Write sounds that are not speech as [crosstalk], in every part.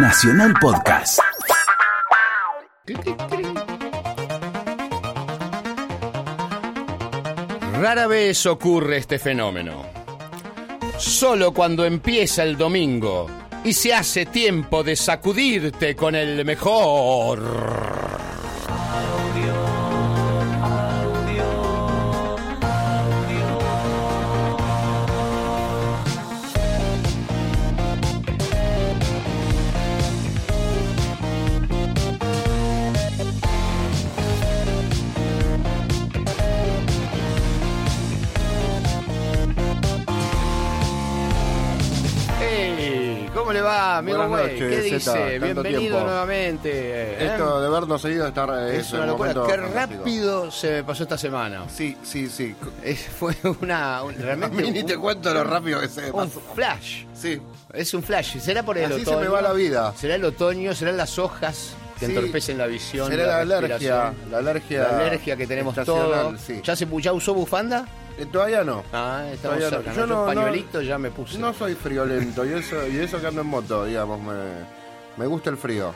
Nacional Podcast. Rara vez ocurre este fenómeno. Solo cuando empieza el domingo y se hace tiempo de sacudirte con el mejor. Dice? Bienvenido tiempo. nuevamente. ¿eh? Esto de vernos seguido está es una un locura. Qué rápido se me pasó esta semana. Sí, sí, sí. [laughs] Es- fue una, un- [laughs] realmente ni te cuento lo rápido que se me un pasó. flash. Sí. Es un flash. ¿Será por el Así se otoño? me va la vida. ¿Será el otoño? ¿Serán las hojas que Sí. entorpecen la visión? Será la alergia, respiración? la alergia. La alergia que tenemos todos. Sí. ¿Ya, se, ¿Ya usó bufanda? Eh, todavía no. Ah, estamos Todavía no. cerca. ¿no? Yo Yo no- no- pañuelito ya me puse. No soy friolento y eso, y eso que ando en moto, digamos, me, me gusta el frío.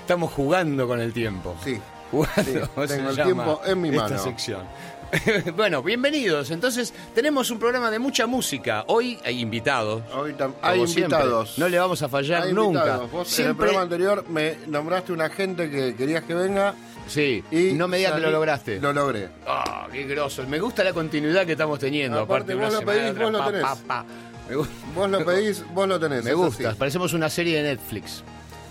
Estamos jugando con el tiempo. Sí. Jugando, Sí, [laughs] tengo el tiempo en mi esta mano. sección. [laughs] bueno, bienvenidos. Entonces, tenemos un programa de mucha música. Hoy hay invitados. Hoy hay siempre. invitados. No le vamos a fallar Hay nunca. Vos en el programa anterior me nombraste una gente que querías que venga Sí, y no me digas que lo lograste. Lo logré. Ah, qué grosso. Me gusta la continuidad que estamos teniendo. Aparte, Aparte, vos lo pedís, vos lo tenés. pa, Vos lo pedís, vos lo tenés. [laughs] me gusta. Parecemos una serie de Netflix.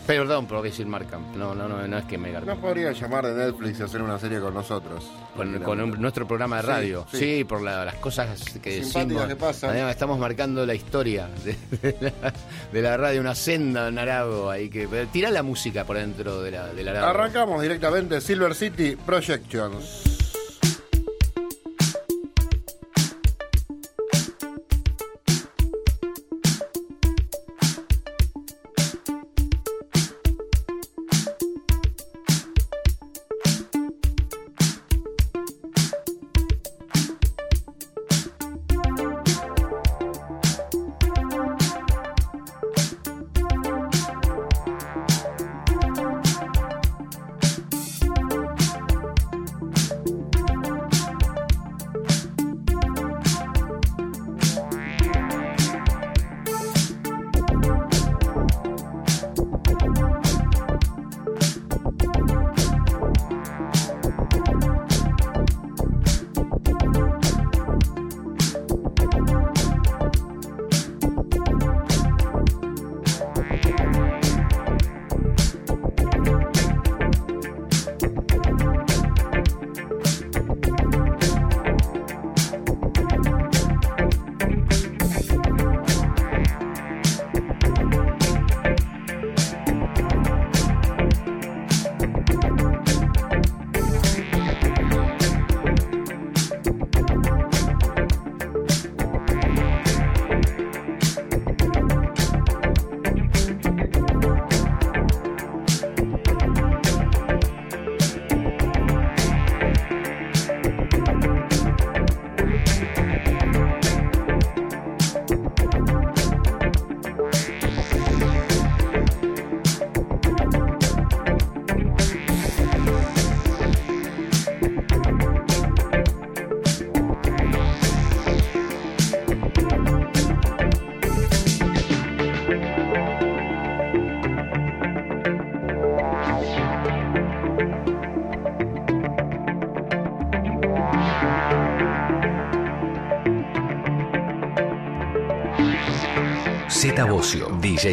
Perdón por decir marca. No, no, no, no es que me garpe. No podría llamar de Netflix y hacer una serie con nosotros. Con, con un- nuestro programa de radio. Sí, sí. por la- las cosas que Simpáticas decimos. que pasan. Además, estamos marcando la historia de, de la, de la radio, una senda en Arago. Ahí que, tira la música por dentro de la, de la. Arrancamos directamente Silver City Projections.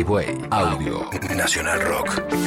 Way, Audio, Nacional Rock.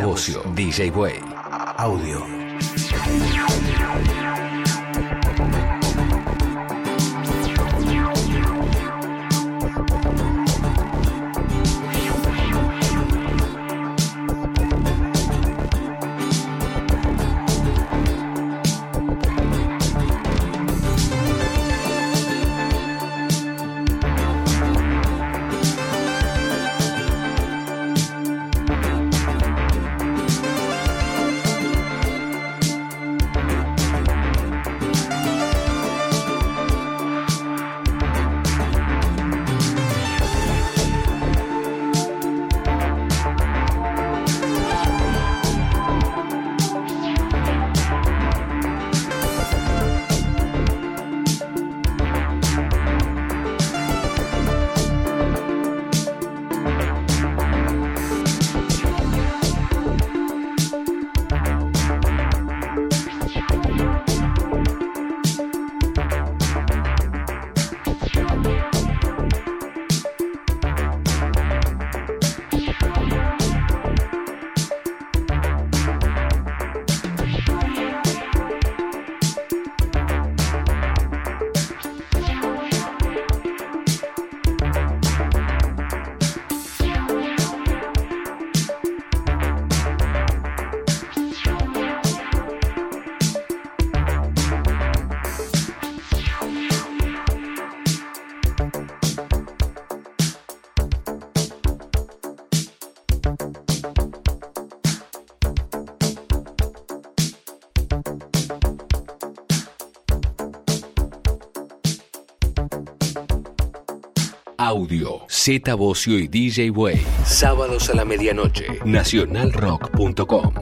Bocio, DJ Way. Audio. Audio, Z Bocio y DJ Way. Sábados a la medianoche. Nacionalrock.com.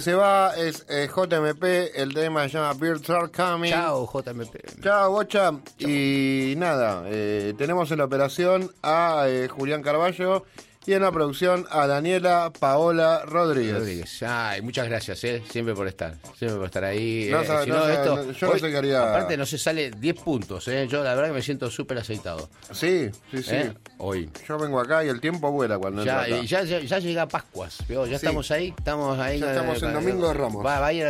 Se va es eh, JMP, el tema se llama Birds Are Coming. Chao, JMP. Chao, Bocha. Y nada, eh, tenemos en la operación a eh, Julián Carballo y en la producción a Daniela Paola Rodríguez. Rodríguez. Ay, muchas gracias, ¿eh? siempre por estar, siempre por estar ahí. No, eh, no, esto, yo no qué haría. Aparte no se sale 10 puntos, ¿eh? yo la verdad que me siento súper aceitado. Sí, sí, sí. ¿Eh? Hoy. Yo vengo acá y el tiempo vuela cuando ya, acá. Ya, ya, llega Pascuas, ya estamos ahí, estamos ahí. Ya estamos en Domingo de Ramos. Va, a ir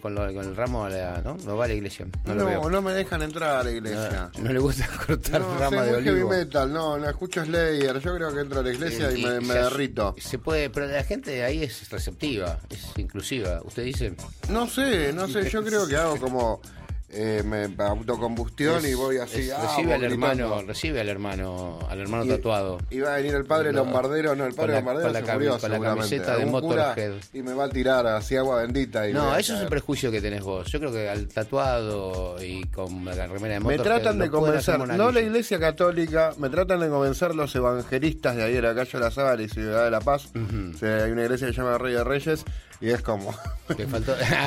con, el ramo, ¿no? No va a la iglesia. No, no, me dejan entrar a la iglesia. No, le gusta [laughs] cortar rama de olivo. metal, no, no escucho Slayer, yo creo que entro a la iglesia y, me, me derrito. Se puede, pero la gente ahí es receptiva, es inclusiva. ¿Usted dice? No sé, no sé, yo creo que hago [laughs] como eh, me, autocombustión y voy así. Ah, recibe al hermano, recibe al hermano, al hermano tatuado. Y va a venir el padre lombardero, no, el padre lombardero con la, se murió, con la camiseta de Motorhead. Y me va a tirar así agua bendita. Y no, eso es un prejuicio que tenés vos. Yo creo que al tatuado y con la remera de Motorhead. Me tratan de convencer, no la iglesia católica, me tratan de convencer los evangelistas de ahí de la calle La Sábana y Ciudad de la Paz. hay una iglesia que se llama Rey de Reyes y es como. [laughs]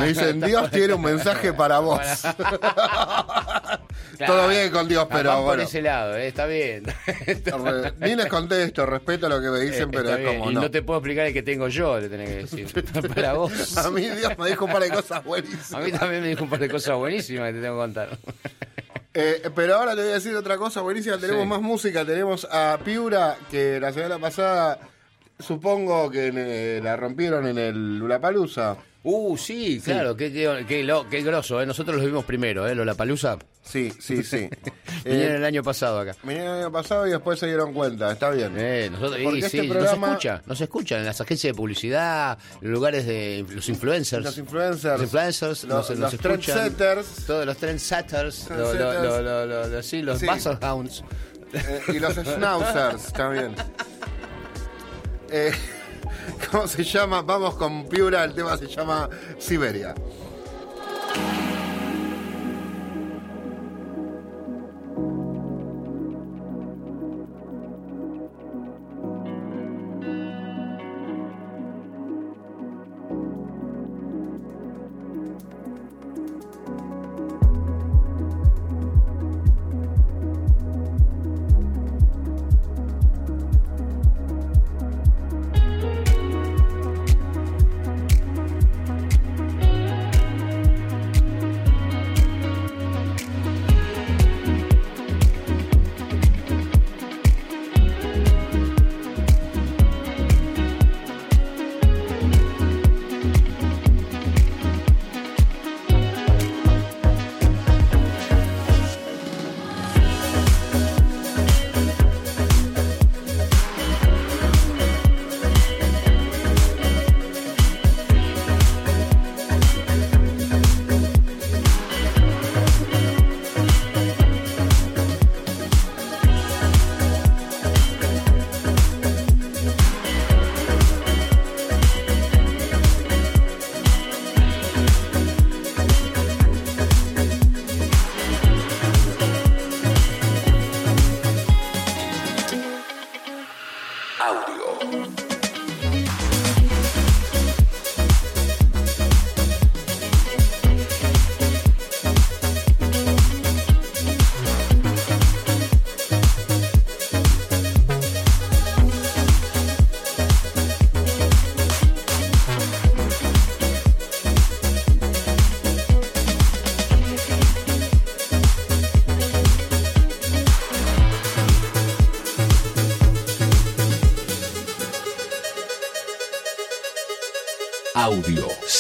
Me dicen, Dios tiene un mensaje para vos. [laughs] Todo bien con Dios, pero bueno. por ese lado, eh, está bien. Vienes con esto, respeto lo que me dicen, pero es como. Y no. te puedo explicar el que tengo yo, le tenés que decir. [laughs] para vos. A mí Dios me dijo un par de cosas buenísimas. A mí también me dijo un par de cosas buenísimas que te tengo que contar. Eh, pero ahora te voy a decir otra cosa buenísima. Tenemos más música. Tenemos a Piura, que la semana pasada supongo que eh, la rompieron en el Lulapalooza. Uh, sí, claro, qué, qué, qué, grosso, ¿eh? Nosotros los vimos primero, ¿eh? Lollapalooza. Sí, sí, sí. [laughs] Vinieron eh, el año pasado acá. Vinieron el año pasado y después se dieron cuenta, está bien. Eh, nosotros, y, este sí, nos escucha, nos escuchan en las agencias de publicidad, en lugares de los influencers. Los influencers. Los influencers, los, nos, los trendsetters. Todos los trendsetters, lo, lo, lo, sí, los sí. hounds. Eh, y los [laughs] schnauzers también. Eh, [laughs] ¿Cómo se llama? Vamos con Piura, el tema se llama Siberia.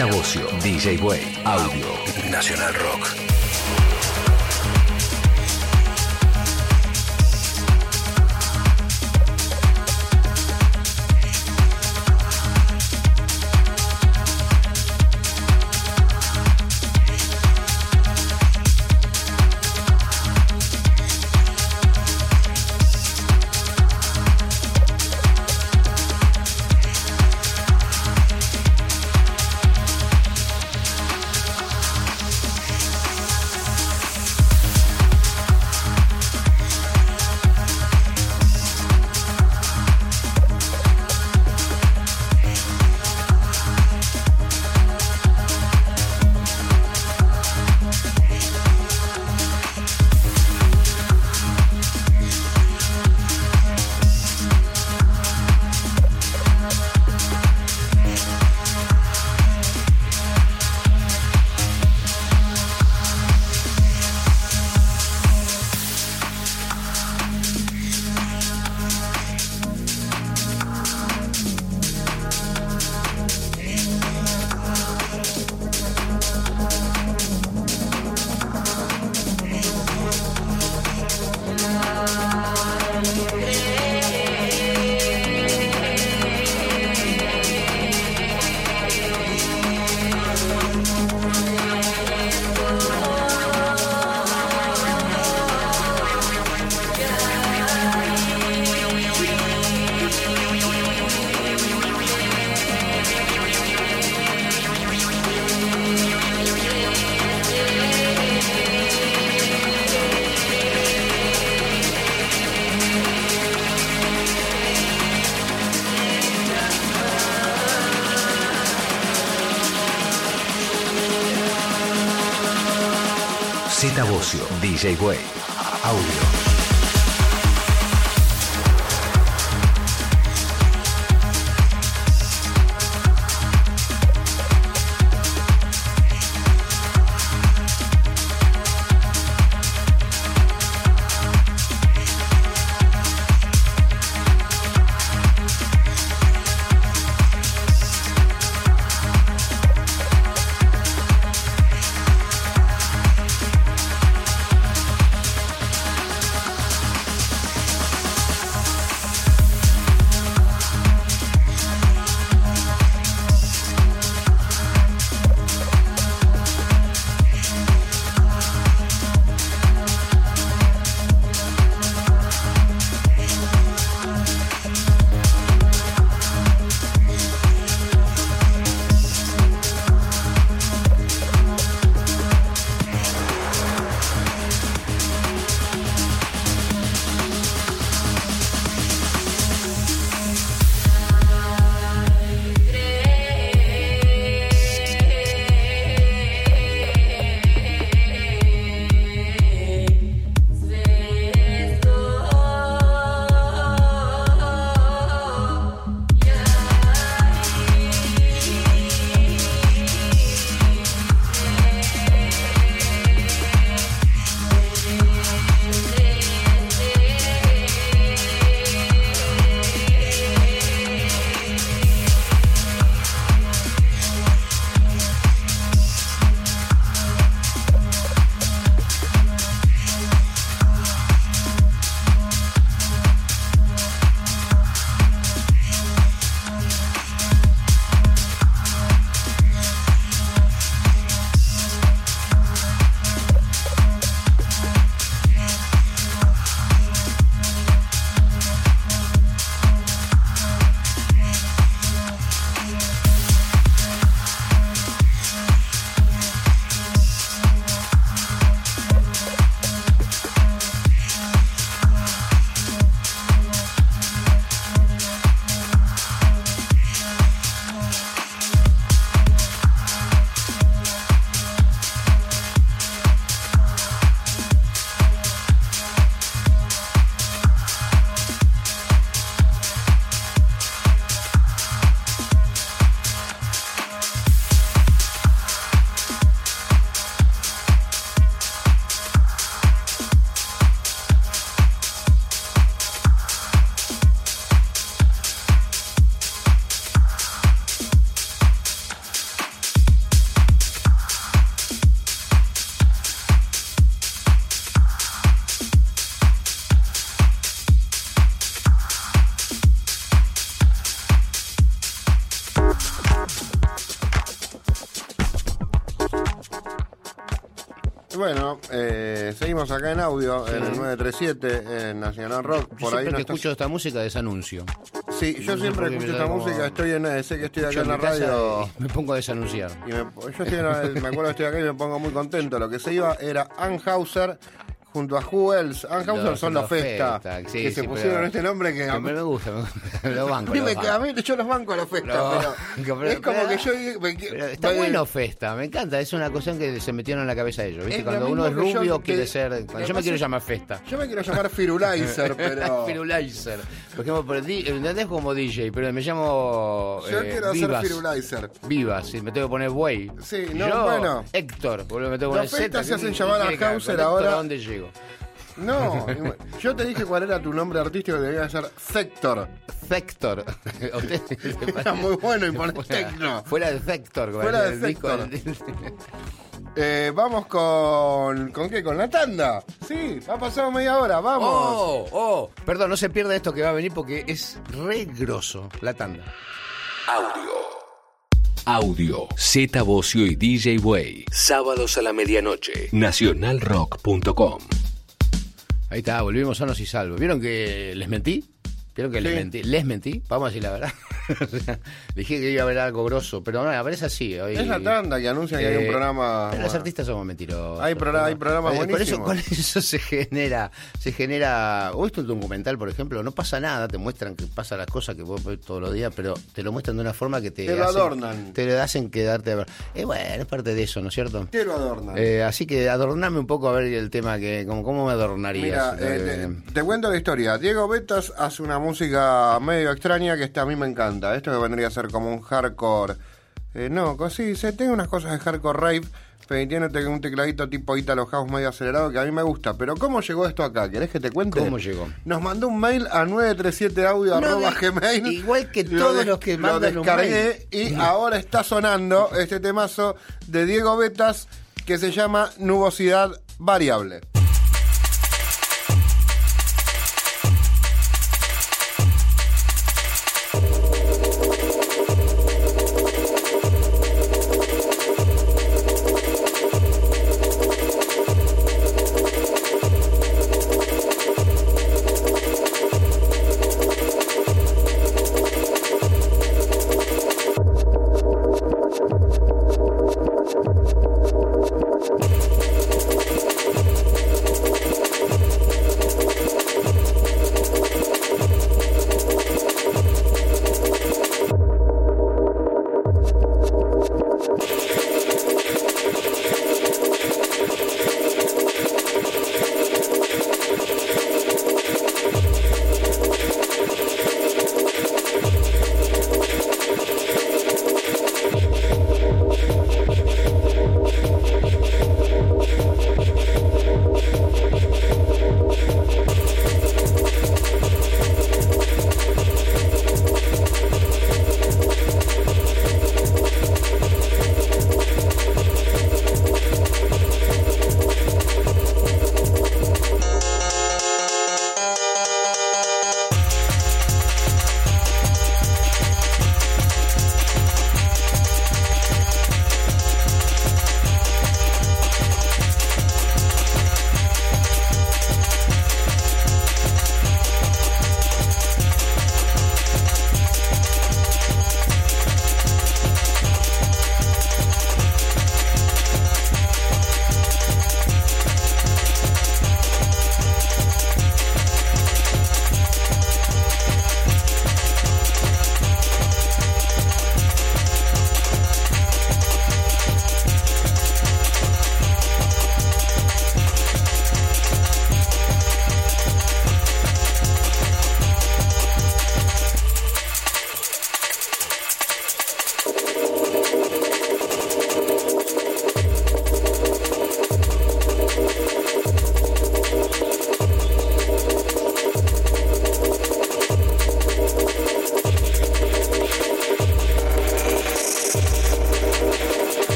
DJ Way, Audio, Nacional Rock. Eh, acá en audio, en el 937, en Nacional Rock. Por ahí no que escucho esta música desanuncio. Sí, yo siempre escucho esta música, estoy en, sé que estoy acá en la radio. Me pongo a desanunciar. Y me, yo estoy me acuerdo que estoy acá y me pongo muy contento. Lo que se iba era Anhauser junto a Who Else. Anhauser son los Festa, que se pusieron este nombre que... A mí me gusta, me [laughs] los banco. a mí yo los banco a los Festa, pero, es como que yo... está bueno Festa, me encanta, es una cuestión que se metieron en la cabeza de ellos, ¿viste? Cuando uno es rubio quiere ser... yo me quiero llamar Festa. Yo me quiero llamar Firulaizer, [laughs] pero... Firulaizer. Por ejemplo, ¿entendés como DJ? Pero me llamo... Yo eh, quiero ser Firulaizer. Vivas, si me tengo que poner Way. Sí, no, bueno. Héctor, me tengo que poner Z. Los se hacen llamar a Hauser ahora... dónde llego? No, yo te dije cuál era tu nombre artístico, debía ser Sector. Sector. [laughs] Está muy bueno y pones Tecno. Fuera de Sector. Fuera de Sector. [laughs] Eh, vamos con. ¿Con qué? ¿Con la tanda? Sí, ha pasado media hora, vamos. Oh, oh. Perdón, no se pierda esto que va a venir porque es re grosso la tanda. Audio. Audio. Z Bocio y DJ Way. Sábados a la medianoche. Nacionalrock.com. Ahí está, volvimos sanos y salvos. ¿Vieron que les mentí? Creo que les mentí. Les mentí, vamos a decir la verdad. [laughs] dije que iba a haber algo grosso, pero no, a ver, es así. es la tanda que anuncia que hay un eh, programa. Los artistas somos mentirosos. Hay, hay programas buenísimos. Con eso, eso se genera, se genera. O esto un documental, por ejemplo, no pasa nada, te muestran que pasa las cosas que vos ves todos los días, pero te lo muestran de una forma que te. Te lo adornan. Te lo hacen quedarte a ver. Eh, bueno, es parte de eso, ¿no es cierto? Te lo adornan. Eh, así que adorname un poco a ver el tema que. Como, ¿Cómo me adornarías? Mira, te, te cuento la historia. Diego Betas hace una música medio extraña que esta a mí me encanta. Esto que vendría a ser como un hardcore. Eh, no, sí, se tengo unas cosas de hardcore rave, pero tiene un tecladito tipo Italo House medio acelerado que a mí me gusta. Pero ¿cómo llegó esto acá? ¿Querés que te cuente? ¿Cómo llegó? Nos mandó un mail a 937audio.gmail. igual que todos los que mandan lo descargué y ahora está sonando este temazo de Diego Betas que se llama Nubosidad Variable.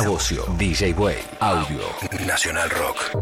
Bocio, DJ Way, Audio, Nacional Rock.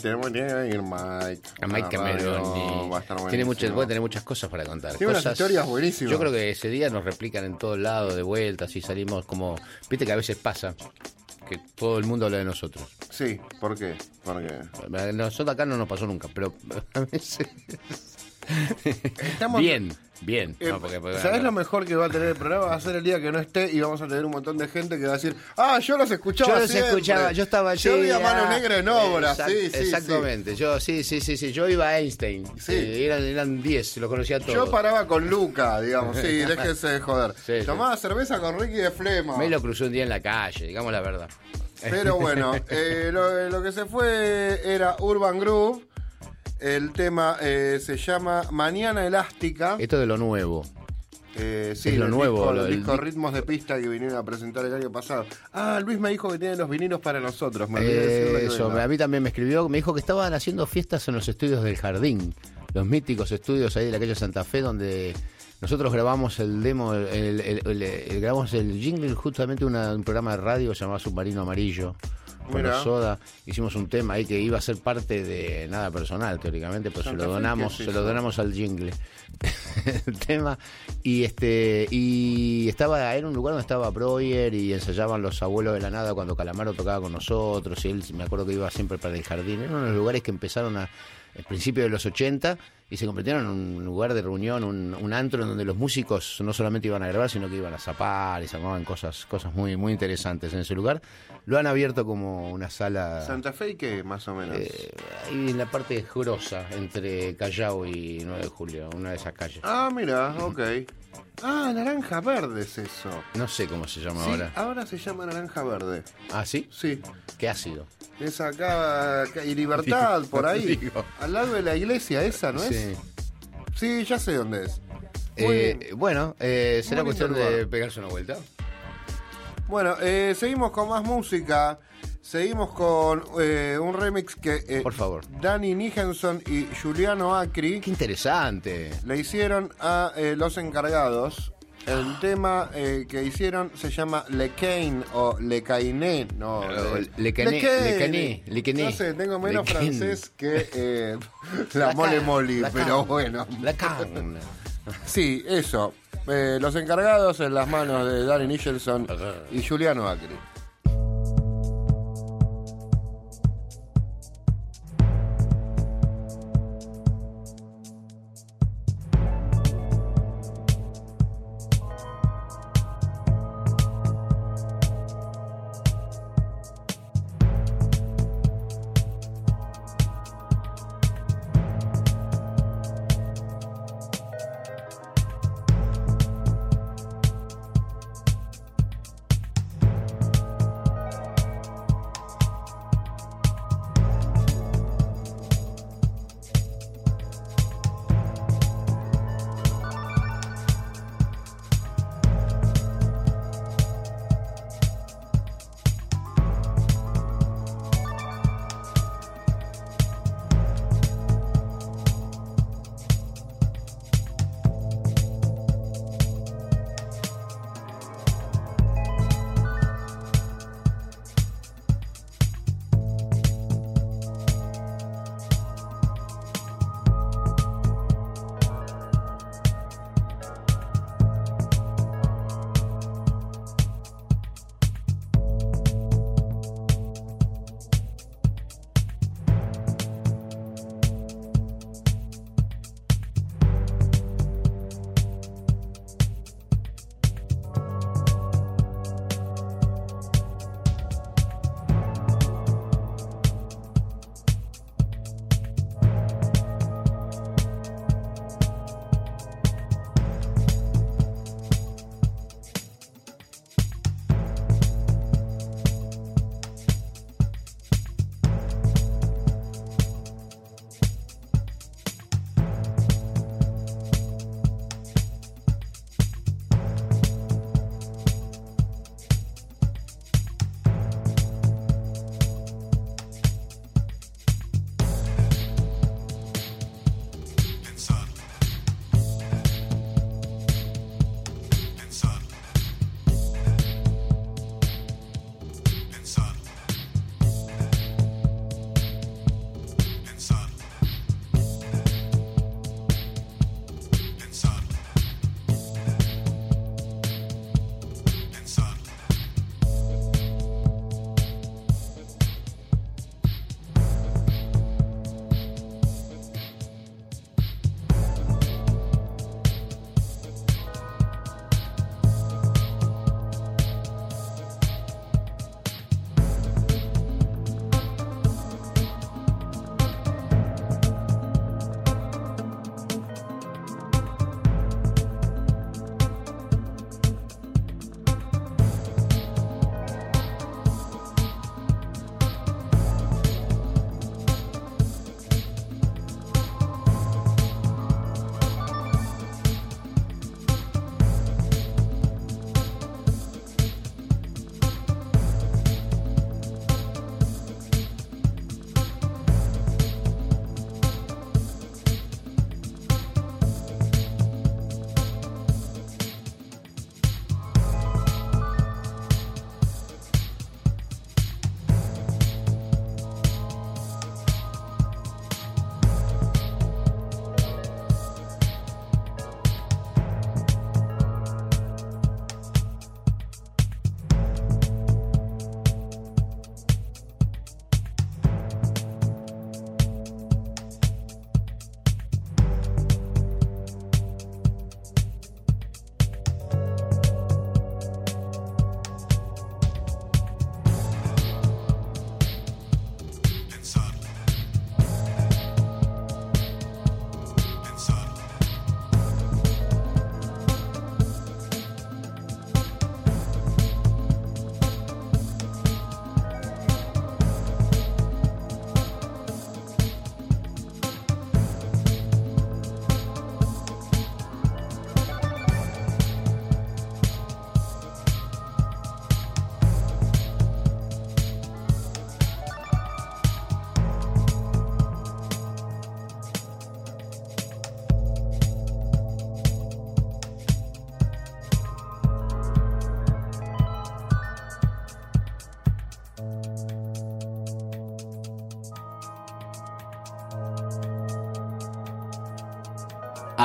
Tenemos ir Mike. A Mike Cameroni. Tiene muchas, puede tener muchas cosas para contar. Tiene unas historias buenísimas. Yo creo que ese día nos replican en todos lados, de vuelta, así salimos como... Viste que a veces pasa que todo el mundo habla de nosotros. Sí, ¿por qué? Porque... Nosotros acá no nos pasó nunca, pero a veces... Estamos... Bien. Bien. Eh, ¿Sabes lo mejor que va a tener el programa? Va a ser el día que no esté y vamos a tener un montón de gente que va a decir, ah, yo los escuchaba. Yo los escuchaba, yo estaba allí. Yo vi a Mano Negra en obra, sí, sí. Exactamente, yo sí, sí, sí, sí. Yo iba a Einstein. Sí. eran 10, los conocía todos. Yo paraba con Luca, digamos, sí, [laughs] déjese de joder. Tomaba cerveza con Ricky de Flema. Me lo cruzó un día en la calle, digamos la verdad. Pero bueno, [laughs] eh, lo, lo que se fue era Urban Groove el tema eh, se llama Mañana Elástica. Esto de lo nuevo. Eh, sí, es lo nuevo. Los disco Ritmos de Pista que vinieron a presentar el año pasado. Ah, Luis me dijo que tiene los vinilos para nosotros. Me Eso, a mí también me escribió, me dijo que estaban haciendo fiestas en los estudios del Jardín. Los míticos estudios ahí de la calle Santa Fe donde nosotros grabamos el demo, el, grabamos el jingle justamente un programa de radio llamado Submarino Amarillo con Soda, hicimos un tema ahí que iba a ser parte de nada personal, teóricamente, pues se lo donamos, se lo donamos al jingle. [laughs] el tema. Y este, y estaba, era un lugar donde estaba Breuer y ensayaban los abuelos de la nada cuando Calamaro tocaba con nosotros, y él me acuerdo que iba siempre para el jardín. Eran unos lugares que empezaron a el principio de los 80 y se convirtieron en un lugar de reunión, un, antro en donde los músicos no solamente iban a grabar, sino que iban a zapar y se armaban cosas, cosas muy, muy interesantes en ese lugar. Lo han abierto como una sala... ¿Santa Fe y qué, más o menos? Eh, ahí en la parte grosa, entre Callao y 9 de Julio, una de esas calles. Ah, mira, ok. Ah, naranja verde es eso. No sé cómo se llama sí, ahora. Ahora se llama naranja verde. ¿Ah, sí? Sí. ¿Qué ácido? Es acá, y Libertad, [laughs] por ahí. Al lado de la iglesia esa, ¿no es? Sí. Sí, ya sé dónde es. Eh, bueno, eh, será cuestión de pegarse una vuelta. Bueno, eh, seguimos con más música. Seguimos con eh, un remix que Por favor. Danny Nijenson y Juliano Acri. Qué interesante. Le hicieron a los encargados. El tema que hicieron se llama Le Cain o Le Cainé. No, Le Cainé. Le No sé, tengo menos francés que [laughs] la, mole moli, pero bueno. La Can. [laughs] Sí, eso. los encargados en las manos de Danny Nicholson y Juliano Acri.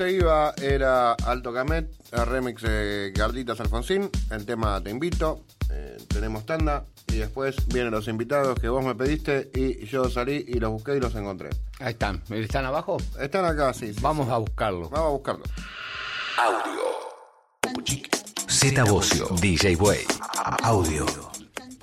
Se iba era Alto Camet, el remix de Garditas Alfonsín, el tema Te Invito, eh, tenemos tanda y después vienen los invitados que vos me pediste y yo salí y los busqué y los encontré. Ahí están, ¿están abajo? Están acá, sí. Vamos a buscarlos. Vamos a buscarlos. Audio. Z Bocio, DJ Way. Audio.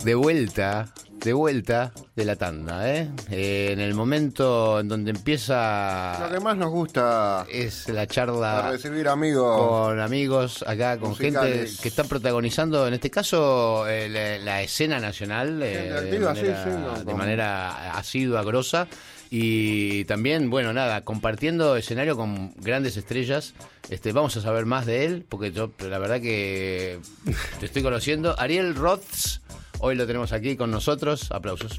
De vuelta de vuelta de la tanda, ¿eh? ¿eh? En el momento en donde empieza... Lo que más nos gusta es la charla... recibir amigos. Con amigos acá, con gente que está protagonizando, en este caso, eh, la, escena nacional eh, de, manera, de manera asidua, grosa. Y también, bueno, nada, compartiendo escenario con grandes estrellas. Este, vamos a saber más de él, porque yo, la verdad que te estoy conociendo. Ariel Roths Hoy lo tenemos aquí con nosotros. Aplausos.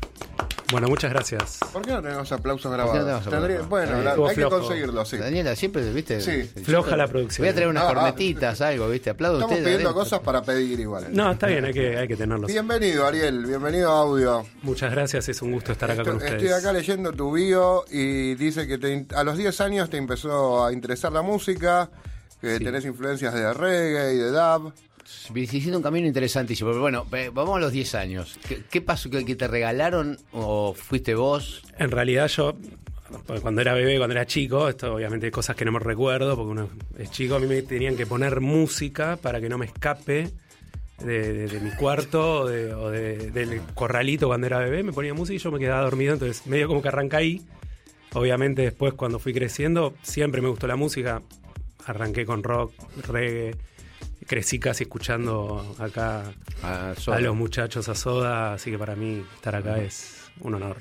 Bueno, muchas gracias. ¿Por qué no tenemos aplausos grabados? bueno, hay que conseguirlo, sí. Daniela, siempre, viste. Sí. Floja la producción. Voy a traer unas ah, ah. cornetitas, algo, viste. Aplaudo Estamos pidiendo cosas para pedir igual. No, está bien, hay que, hay que tenerlos. Bienvenido, Ariel. Bienvenido a Audio. Muchas gracias, es un gusto estar acá con ustedes. Estoy acá leyendo tu bio y dice que a los 10 años te empezó a interesar la música, que tenés influencias de reggae y de dub hiciste un camino interesantísimo. Pero bueno, vamos a los 10 años. ¿Qué, pasó? ¿Que, te regalaron o fuiste vos? En realidad yo, cuando era bebé, cuando era chico, esto obviamente cosas que no me recuerdo, porque uno es chico, a mí me tenían que poner música para que no me escape de, mi cuarto o, del corralito cuando era bebé, me ponía música y yo me quedaba dormido, entonces medio como que arranca ahí. Obviamente después cuando fui creciendo siempre me gustó la música, arranqué con rock, reggae, crecí casi escuchando acá a, los muchachos a Soda, así que para mí estar acá es un honor.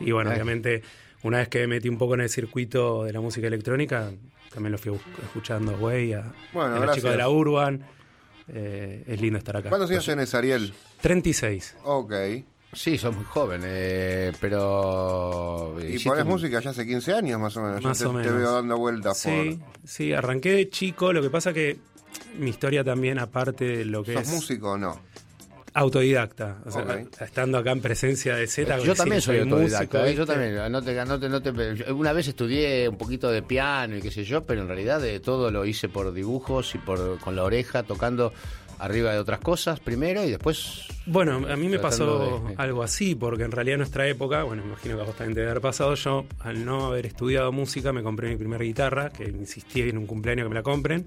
Y bueno, obviamente, una vez que me metí un poco en el circuito de la música electrónica, también lo fui escuchando, güey, a, los chicos de la Urban. Eh, es lindo estar acá. ¿Cuántos años tienes, Ariel? 36. Ok. Sí, sos muy joven, eh, pero... Y pones música ya hace 15 años más o menos. Más o menos. Te veo dando vueltas sí, Sí, arranqué de chico, lo que pasa que mi historia también, aparte de lo que ¿Sos es. músico o no? Autodidacta. O sea, estando acá en presencia de Z. Yo también soy autodidacta. ¿eh? yo también. una vez estudié un poquito de piano y qué sé yo, pero en realidad de todo lo hice por dibujos y por con la oreja, tocando arriba de otras cosas primero y después. Bueno, a mí me pasó algo así, porque en realidad en nuestra época, bueno, imagino que a vos también debe haber pasado, yo al no haber estudiado música me compré mi primera guitarra, que insistí en un cumpleaños que me la compren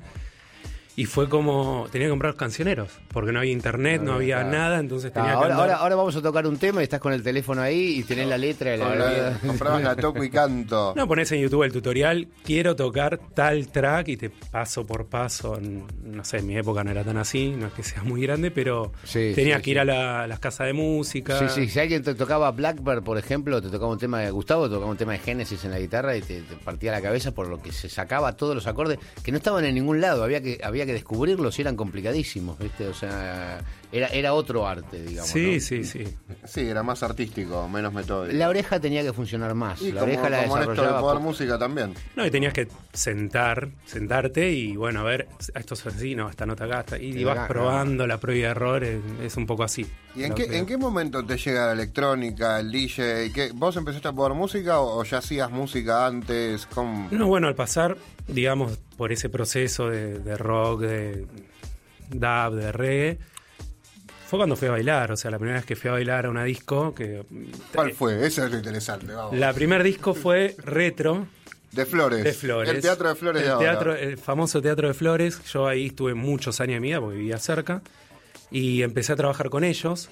y fue como tenía que comprar cancioneros porque no había internet, no, había nada, entonces tenía ahora, que ahora, ahora, vamos a tocar un tema y estás con el teléfono ahí y tenés la letra de la, Comprabas la toco y canto. No, pones en YouTube el tutorial, quiero tocar tal track y te paso por paso. No sé, en mi época no era tan así, no es que sea muy grande, pero tenía que ir a las casas de música. Sí, sí, si alguien te tocaba Blackbird, por ejemplo, te tocaba un tema de Gustavo, te tocaba un tema de Génesis en la guitarra y te, partía la cabeza por lo que se sacaba todos los acordes que no estaban en ningún lado, había que había que descubrirlos y eran complicadísimos, ¿viste? O sea, era, era otro arte, digamos. Sí, sí, sí. Sí, era más artístico, menos metódico. La oreja tenía que funcionar más. la oreja la desarrollaba. Esto música también. No, y tenías que sentar, sentarte y bueno, a ver, esto es así, no, esta nota acá, y, vas probando la prueba de error, es, un poco así. ¿Y en qué, en qué momento te llega la electrónica, el DJ? ¿Qué, ¿Vos empezaste a probar música o, ya hacías música antes? No, bueno, al pasar, digamos, por ese proceso de, de rock, de dub, de reggae, fue cuando fui a bailar, o sea, la primera vez que fui a bailar a una disco. Que, ¿Cuál fue? Eso es lo interesante. La primer disco fue Retro. De Flores. De Flores. El Teatro de Flores el teatro, El famoso Teatro de Flores. Yo ahí estuve muchos años de mi vida porque vivía cerca. Y empecé a trabajar con ellos.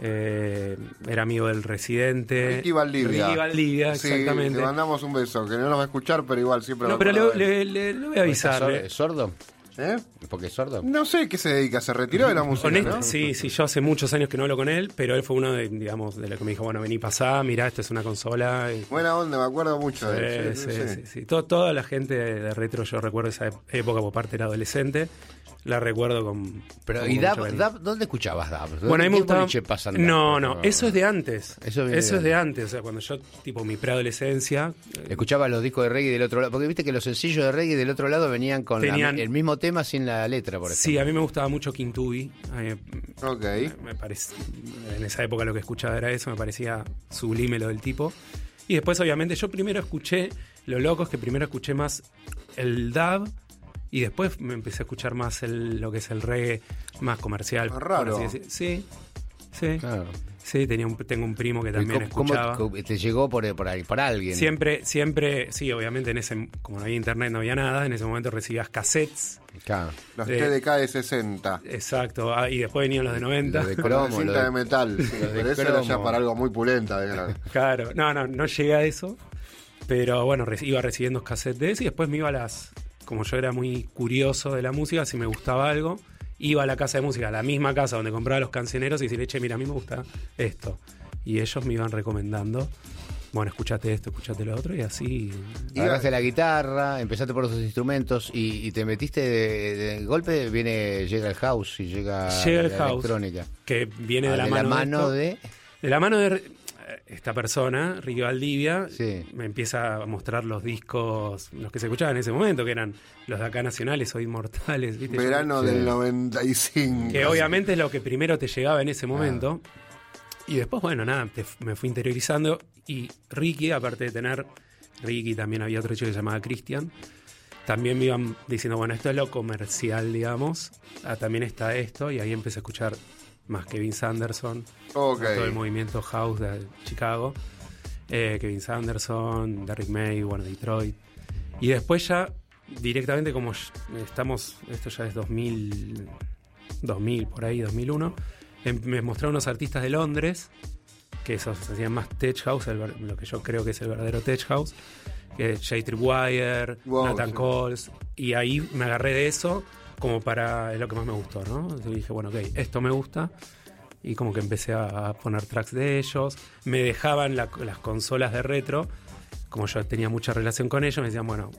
Eh, era amigo del residente. Ricky Valdivia. Ricky Valdivia, exactamente. Le mandamos un beso, que no nos va a escuchar, pero igual siempre No, pero le, le, voy a avisar. ¿Es sordo? ¿Eh? ¿Porque es sordo? No sé qué se dedica, se retiró de la música. ¿no? Sí, sí, yo hace muchos años que no hablo con él, pero él fue uno de, digamos, de los que me dijo, bueno, vení, pasá, mirá, esto es una consola. Buena onda, me acuerdo mucho de él. Sí, sí, sí. toda la gente de retro, yo recuerdo esa época por parte era adolescente la recuerdo con. Pero, ¿y Dab, dónde escuchabas Dab? Bueno, ahí me gustaba. No, no, eso es de antes. Eso, es de antes. O sea, cuando yo, tipo, mi preadolescencia. Eh, Escuchaba los discos de reggae del otro lado. Porque viste que los sencillos de reggae del otro lado venían con el mismo tema sin la letra, por ejemplo. Sí, a mí me gustaba mucho King Tubi. ok. Me, en esa época lo que escuchaba era eso, me parecía sublime lo del tipo. Y después, obviamente, yo primero escuché. Lo loco es que primero escuché más el dub y después me empecé a escuchar más el, lo que es el reggae más comercial. raro. Sí, sí. Sí, tenía un, tengo un primo que también escuchaba. ¿Cómo te llegó por, por, por, alguien? Siempre, siempre, sí, obviamente en ese, como no había internet, no había nada, en ese momento recibías cassettes. Claro. Los TDK de 60. Exacto, ah, y después venían los de 90. Los de cromo. cinta de, metal, pero eso era ya para algo muy pulenta. [laughs] claro, no, no, no llegué a eso, pero bueno, iba recibiendo cassettes de eso y después me iba a las, como yo era muy curioso de la música, si me gustaba algo, iba a la casa de música, a la misma casa donde compraba los cancioneros y decirle, che, mira, a mí me gusta esto. Y ellos me iban recomendando, bueno, escúchate esto, escúchate lo otro, y así. Agarraste la guitarra, empezaste por otros instrumentos y, te metiste de, golpe, viene, llega el house y llega, llega el house, electrónica. Que viene de, ah, la, mano de, de la mano de esta persona, Ricky Valdivia, me empieza a mostrar los discos, los que se escuchaban en ese momento, que eran los de acá nacionales o inmortales. Verano del 95. Que obviamente es lo que primero te llegaba en ese momento. Y después, bueno, nada, me fui interiorizando. Y Ricky, aparte de tener, Ricky también había otro chico que se llamaba Christian. También me iban diciendo, bueno, esto es lo comercial, digamos. Ah, también está esto. Y ahí empecé a escuchar más Kevin Sanderson, todo el movimiento house de Chicago, eh, Kevin Sanderson, Derrick May, bueno, Detroit. Y después ya directamente como estamos, esto ya es 2000, 2000 por ahí, 2001, em, me mostraron unos artistas de Londres, que esos hacían más tech house, lo que yo creo que es el verdadero tech house, que es Jay Tripwire, Nathan Coles, y ahí me agarré de eso como para, es lo que más me gustó, ¿no? Y dije, bueno, ok, esto me gusta. Y como que empecé a, poner tracks de ellos. Me dejaban las consolas de retro. Como yo tenía mucha relación con ellos, me decían, bueno,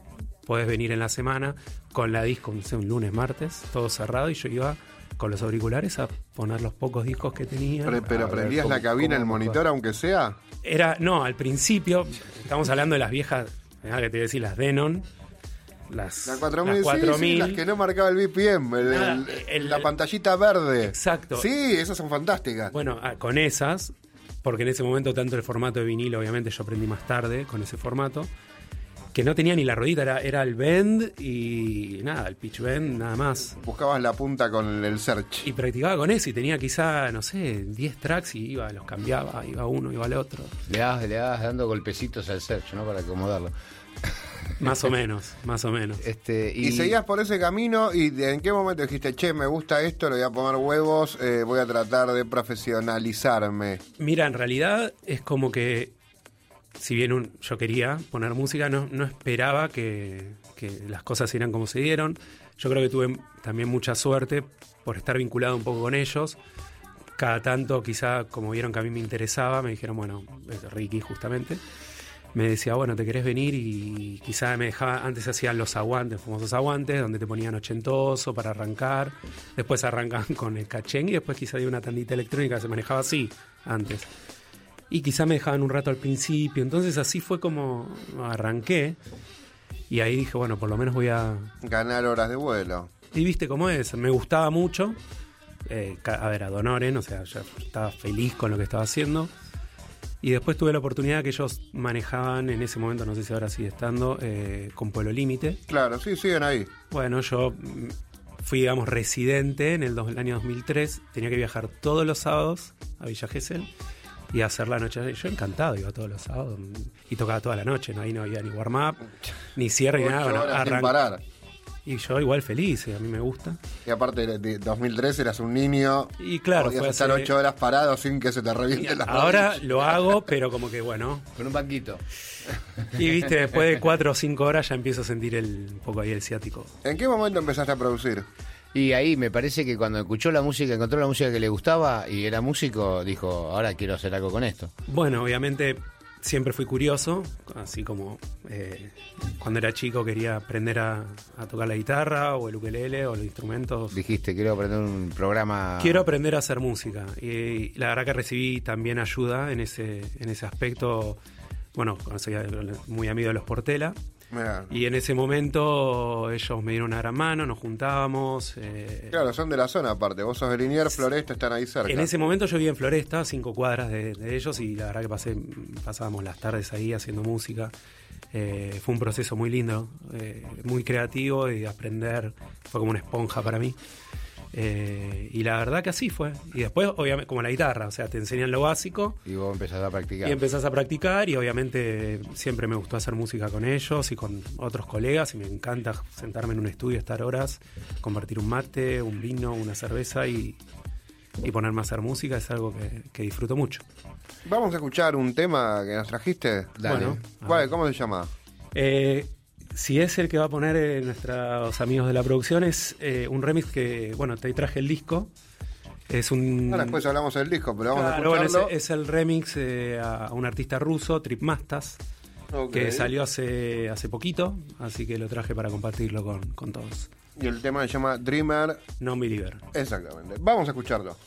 puedes venir en la semana con la disco, no sé, un lunes, martes, todo cerrado. Y yo iba con los auriculares a poner los pocos discos que tenía. Pero, prendías la cabina, el monitor, aunque sea. Era, no, al principio, estamos hablando de las viejas, que te voy a decir, las Denon las, la 4000, las, que no marcaba el BPM, la pantallita verde. Exacto. Sí, esas son fantásticas. Bueno, ah, con esas, porque en ese momento tanto el formato de vinilo, obviamente yo aprendí más tarde con ese formato, que no tenía ni la rodita, era, era el bend y nada, el pitch bend, nada más. Buscabas la punta con el search. Y practicaba con eso y tenía quizá, no sé, 10 tracks y iba, los cambiaba, iba uno, iba al otro. Le dabas, le dabas dando golpecitos al search, ¿no? Para acomodarlo. [laughs] Más o menos, más o menos. Este, y... seguías por ese camino y en qué momento dijiste, che, me gusta esto, le voy a poner huevos, eh, voy a tratar de profesionalizarme. Mira, en realidad es como que, si bien yo quería poner música, no, no esperaba que, las cosas se como se dieron. Yo creo que tuve también mucha suerte por estar vinculado un poco con ellos. Cada tanto, quizá, como vieron que a mí me interesaba, me dijeron, bueno, Ricky justamente me decía, bueno, ¿te querés venir? Y quizá me dejaba, antes hacían los aguantes, famosos aguantes, donde te ponían ochentoso para arrancar, después arrancaban [laughs] con el cachén y después quizá dio una tandita electrónica, se manejaba así antes. Y quizá me dejaban un rato al principio, entonces así fue como arranqué. Y ahí dije, bueno, por lo menos voy a... Ganar horas de vuelo. Y viste cómo es, me gustaba mucho. Eh, a ver, a Donoren, o sea, yo estaba feliz con lo que estaba haciendo. Y después tuve la oportunidad que ellos manejaban en ese momento, no sé si ahora sigue estando, eh, con Pueblo Límite. Claro, sí, siguen ahí. Bueno, yo mm, fui, digamos, residente en el, año 2003. Tenía que viajar todos los sábados a Villa Gesell y hacer la noche. Yo encantado, iba todos los sábados y tocaba toda la noche. ¿no? Ahí no había ni warm-up, ni cierre, ni nada. Bueno, parar. Y yo igual feliz, a mí me gusta. Y aparte de 2003 eras un niño. Y claro, podías estar ocho horas parado sin que se te reviente la Ahora lo hago, pero como que bueno. Con un banquito. Y viste, después de cuatro o cinco horas ya empiezo a sentir el, un poco ahí el ciático. ¿En qué momento empezaste a producir? Y ahí me parece que cuando escuchó la música, encontró la música que le gustaba y era músico, dijo, ahora quiero hacer algo con esto. Bueno, obviamente siempre fui curioso, así como eh, cuando era chico quería aprender a, tocar la guitarra o el ukelele o los instrumentos. Dijiste, quiero aprender un programa. Quiero aprender a hacer música. Y, la verdad que recibí también ayuda en ese, en ese aspecto. Bueno, soy muy amigo de los Portela. Y en ese momento ellos me dieron una gran mano, nos juntábamos. Eh, claro, son de la zona aparte. Vos sos de Liniers, Floresta, están ahí cerca. En ese momento yo vivía en Floresta, cinco cuadras de, ellos, y la verdad que pasé, pasábamos las tardes ahí haciendo música. Eh, fue un proceso muy lindo, eh, muy creativo y aprender. Fue como una esponja para mí. Eh, y la verdad que así fue. Y después, obviamente, como la guitarra, o sea, te enseñan lo básico. Y vos empezás a practicar. Y empezás a practicar y obviamente siempre me gustó hacer música con ellos y con otros colegas y me encanta sentarme en un estudio, estar horas, compartir un mate, un vino, una cerveza y, ponerme a hacer música es algo que, disfruto mucho. Vamos a escuchar un tema que nos trajiste. Bueno, ¿Cómo se llama? Eh, si es el que va a poner eh, nuestros amigos de la producción, es eh, un remix que, bueno, te traje el disco. Es un. después hablamos del disco, pero vamos a escucharlo. es, el remix eh, a, un artista ruso, Trip Mastas, que salió hace, hace poquito, así que lo traje para compartirlo con, con todos. Y el tema se llama Dreamer. No Believer. Exactamente. Vamos a escucharlo.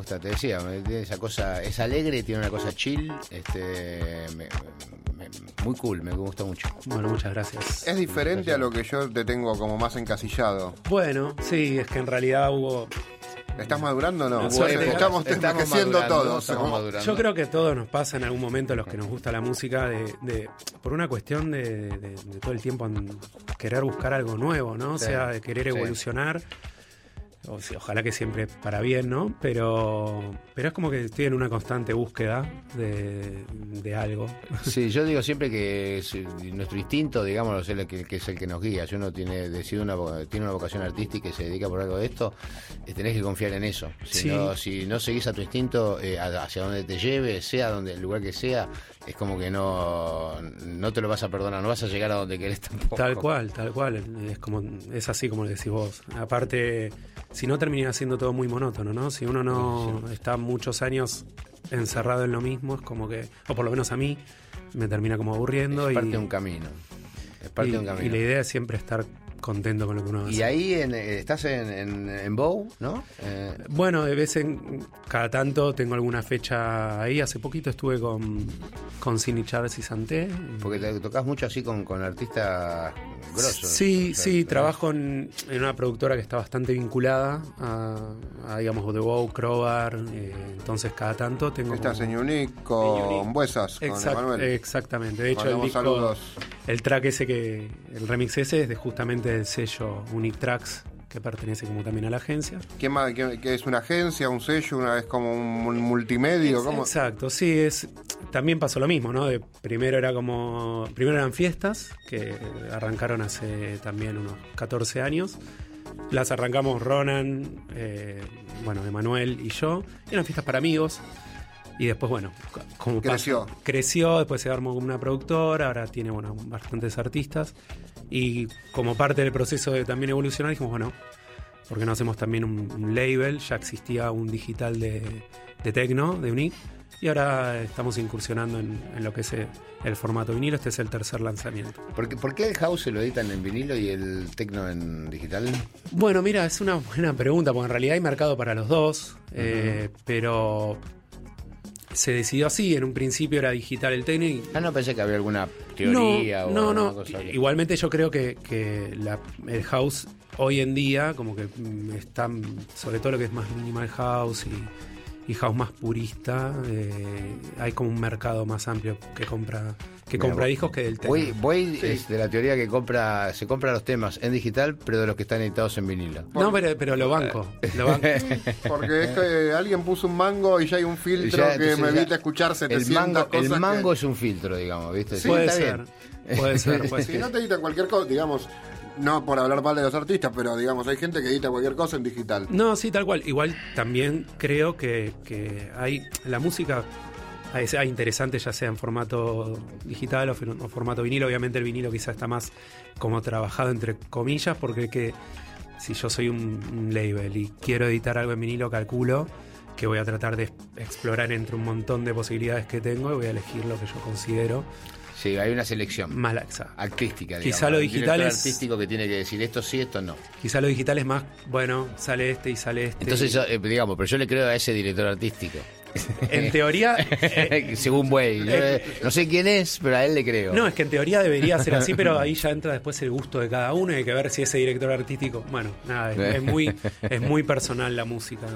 Te decía, tiene esa cosa, es alegre, tiene una cosa chill, este, muy cool, me gusta mucho. Bueno, muchas gracias. Es diferente a lo que yo te tengo como más encasillado. Bueno, sí, es que en realidad hubo ¿Estás madurando o no? estamos, envejeciendo todos. Yo creo que todo nos pasa en algún momento los que nos gusta la música de, por una cuestión de, todo el tiempo querer buscar algo nuevo, ¿no? O sea, de querer evolucionar ojalá que siempre para bien, ¿no? Pero, pero es como que estoy en una constante búsqueda de, algo. Sí, yo [laughs] digo siempre que nuestro instinto, digamos, es el que, es el que nos guía. Si uno tiene, decide una, tiene una vocación artística y se dedica por algo de esto, eh, tenés que confiar en eso. Si, no, si no seguís a tu instinto eh, hacia donde te lleve, sea donde el lugar que sea, es como que no, no te lo vas a perdonar, no vas a llegar a donde querés tampoco. Tal cual, tal cual. Es como es así como lo decís vos. Aparte si no termina siendo todo muy monótono, ¿no? Si uno no está muchos años encerrado en lo mismo, es como que, o por lo menos a mí, me termina como aburriendo. Es parte de un camino. Es parte y, de un camino. Y la idea es siempre estar contento con lo que uno hace. Y ahí eh, estás en, en, Bow, ¿no? Eh, bueno, de vez en cada tanto tengo alguna fecha ahí. Hace poquito estuve con, con Cine Chávez y Santé. Porque te tocas mucho así con, con artistas grosos. Sí, sí, trabajo en, una productora que está bastante vinculada a, digamos, The Bow, Crowbar. Eh, entonces cada tanto tengo... Estás en Unique con Buesas, con Emanuel. Exactamente. De hecho, el disco, el track ese que, el remix ese es de justamente del sello Unique Tracks, que pertenece como también a la agencia. ¿Qué, más, qué, es una agencia, un sello, una vez como un multimedio? Exacto, sí, es también pasó lo mismo, ¿no? De, primero era como primero eran fiestas que arrancaron hace también unos 14 años. Las arrancamos Ronan, eh, bueno, Emanuel y yo. Eran fiestas para amigos. Y después, bueno, como creció. creció, después se armó como una productora, ahora tiene, bueno, bastantes artistas. Y como parte del proceso de también evolucionar, dijimos, bueno, ¿por qué no hacemos también un, label? Ya existía un digital de, de Tecno, de Unique, y ahora estamos incursionando en, lo que es el, formato vinilo. Este es el tercer lanzamiento. ¿Por qué, ¿Por qué, el house se lo editan en vinilo y el Tecno en digital? Bueno, mira, es una buena pregunta, porque en realidad hay mercado para los dos, eh, pero se decidió así. En un principio era digital el técnico. Ah, no pensé que había alguna teoría no, o no, no. Igualmente yo creo que, el house hoy en día, como que mm, está, sobre todo lo que es más minimal house y, y house más purista. Eh, hay como un mercado más amplio que compra que compra discos que del tema. Voy, es de la teoría que compra se compra los temas en digital, pero de los que están editados en vinilo. No, pero, pero lo banco. [laughs] Lo banco. Porque es que alguien puso un mango y ya hay un filtro que me evita escuchar 700 el mango, cosas El mango es un filtro, digamos, ¿viste? Sí, puede, ser, puede ser. Puede [laughs] Si no te editan cualquier cosa, digamos, no por hablar mal de los artistas, pero digamos, hay gente que edita cualquier cosa en digital. No, sí, tal cual. Igual también creo que, que hay la música es interesante ya sea en formato digital o, formato vinilo. Obviamente el vinilo quizá está más como trabajado entre comillas, porque que si yo soy un, label y quiero editar algo en vinilo, calculo que voy a tratar de explorar entre un montón de posibilidades que tengo y voy a elegir lo que yo considero. Sí, hay una selección. Malaxa. Artística, digamos. Quizá lo digital es. artístico que tiene que decir esto sí, esto no. Quizá lo digital es más, bueno, sale este y sale este. Entonces, eh, digamos, pero yo le creo a ese director artístico. En teoría. Eh, [laughs] Según Way. Eh, no sé quién es, pero a él le creo. No, es que en teoría debería ser así, pero ahí ya entra después el gusto de cada uno y hay que ver si ese director artístico. Bueno, nada, es muy, [laughs] es muy personal la música.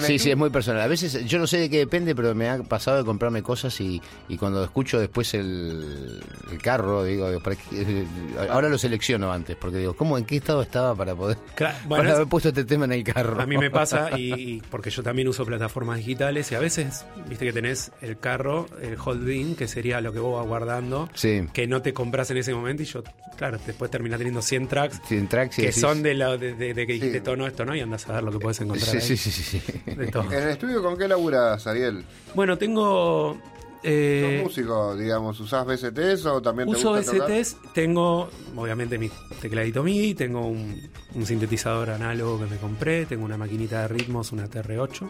Sí, sí, es muy personal. A veces yo no sé de qué depende, pero me ha pasado de comprarme cosas y, y cuando escucho después el, carro, digo, [laughs] ahora lo selecciono antes, porque digo, ¿cómo, en qué estado estaba para poder [laughs] haber puesto este tema en el carro? A mí me pasa, [laughs] y, porque yo también uso plataformas digitales y a veces, viste que tenés el carro, el holding, que sería lo que vos vas guardando, que no te compras en ese momento y yo, claro, después termina teniendo 100 tracks, 100 tracks que son de, lo, de, que dijiste tono, esto no, y andas a ver lo que puedes encontrar. Sí, ahí. sí, sí, sí. [laughs] ¿En el estudio con qué laburas, Ariel? Bueno, tengo... Eh, ¿Sos músico, digamos? ¿Usás BSTs o también te Uso gusta BSTs, tengo obviamente mi tecladito MIDI, tengo un, sintetizador análogo que me compré, tengo una maquinita de ritmos, una TR8.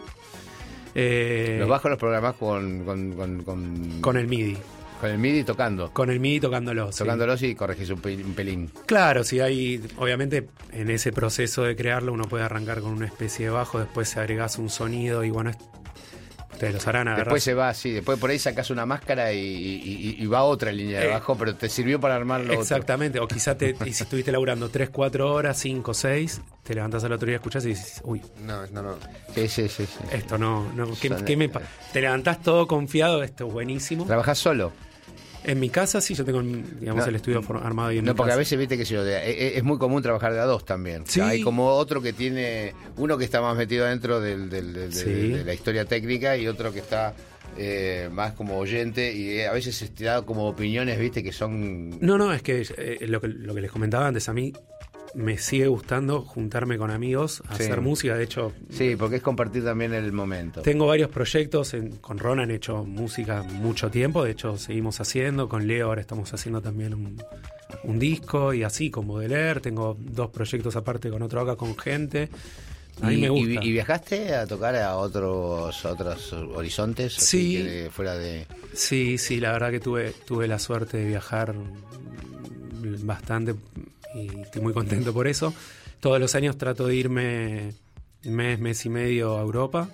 Eh, ¿Los bajos los programás con, con, con, con el MIDI. Con el MIDI tocando. Con el MIDI tocándolos. Tocándolos y corregís un, pelín. Claro, si hay. Obviamente, en ese proceso de crearlo, uno puede arrancar con una especie de bajo, después se agregás un sonido y bueno, Ustedes los harán agarrar. Después se va, sí. Después por ahí sacas una máscara y, va otra línea de eh, bajo, pero te sirvió para armarlo. Exactamente. O quizá te, y si estuviste laburando 3, 4 horas, 5, 6, te levantás al otro día, escuchás y dices, uy. No, no, no. Sí, sí, sí. Esto no. no ¿qué, me te levantás todo confiado, esto es buenísimo. ¿Trabajás solo? En mi casa sí, yo tengo digamos, el estudio armado y en No, porque a veces viste que yo, e, e, es, muy común trabajar de a dos también. hay como otro que tiene, uno que está más metido dentro del, de la historia técnica y otro que está eh, más como oyente y eh, a veces te da como opiniones, viste, que son... No, no, es que eh, lo, que lo que les comentaba antes, a mí me sigue gustando juntarme con amigos a hacer música. De hecho, sí, porque es compartir también el momento. Tengo varios proyectos. con Ron han hecho música mucho tiempo. De hecho, seguimos haciendo. Con Leo ahora estamos haciendo también un, disco y así de leer. Tengo dos proyectos aparte con otro acá con gente. A mí y, me gusta. Y, viajaste a tocar a otros otros horizontes? Sí. fuera de... Sí, sí, la verdad que tuve, tuve la suerte de viajar bastante y estoy muy contento por eso. Todos los años trato de irme mes, mes y medio a Europa,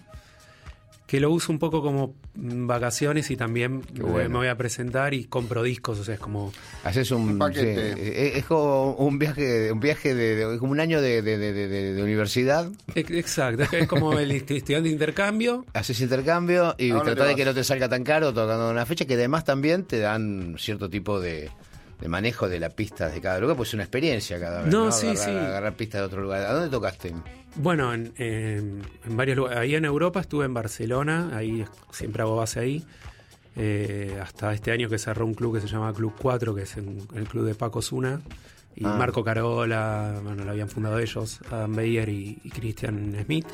que lo uso un poco como vacaciones y también me, voy a presentar y compro discos, o sea, es como... Haces un, paquete. es, como un viaje, un viaje de, como un año de, universidad. Exacto, es como el [laughs] estudiante de intercambio. Haces intercambio y tratar de que no te salga tan caro tocando una fecha que además también te dan cierto tipo de de manejo de las pistas de cada lugar, pues es una experiencia cada vez. No, sí, agarrar, sí. Agarrar pistas de otro lugar. ¿A dónde tocaste? Bueno, en, en, varios lugares. Ahí en Europa estuve en Barcelona, ahí siempre hago base ahí. Eh, hasta este año que cerró un club que se llama Club 4, que es el club de Paco Zuna. Y ah. Marco Carola, bueno, lo habían fundado ellos, Adam Beyer y, Christian Smith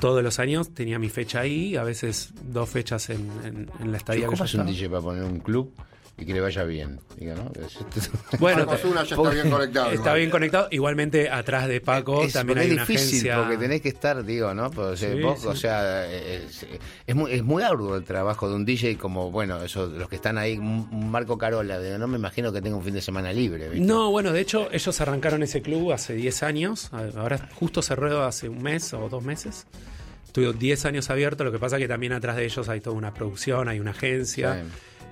todos los años tenía mi fecha ahí, a veces dos fechas en, en, la estadía. ¿Cómo es un DJ para poner un club? Y que le vaya bien. [laughs] Bueno, ya está bien conectado. Está bien conectado. Igualmente, atrás de Paco también hay una difícil porque tenés que estar, digo, ¿no? Pues, o sea, es, muy, es muy arduo el trabajo de un DJ como, bueno, eso, los que están ahí, Marco Carola, no me imagino que tenga un fin de semana libre. No, bueno, de hecho, ellos arrancaron ese club hace 10 años. Ahora justo cerró hace un mes o dos meses. Estuvo 10 años abierto, lo que pasa que también atrás de ellos hay toda una producción, hay una agencia.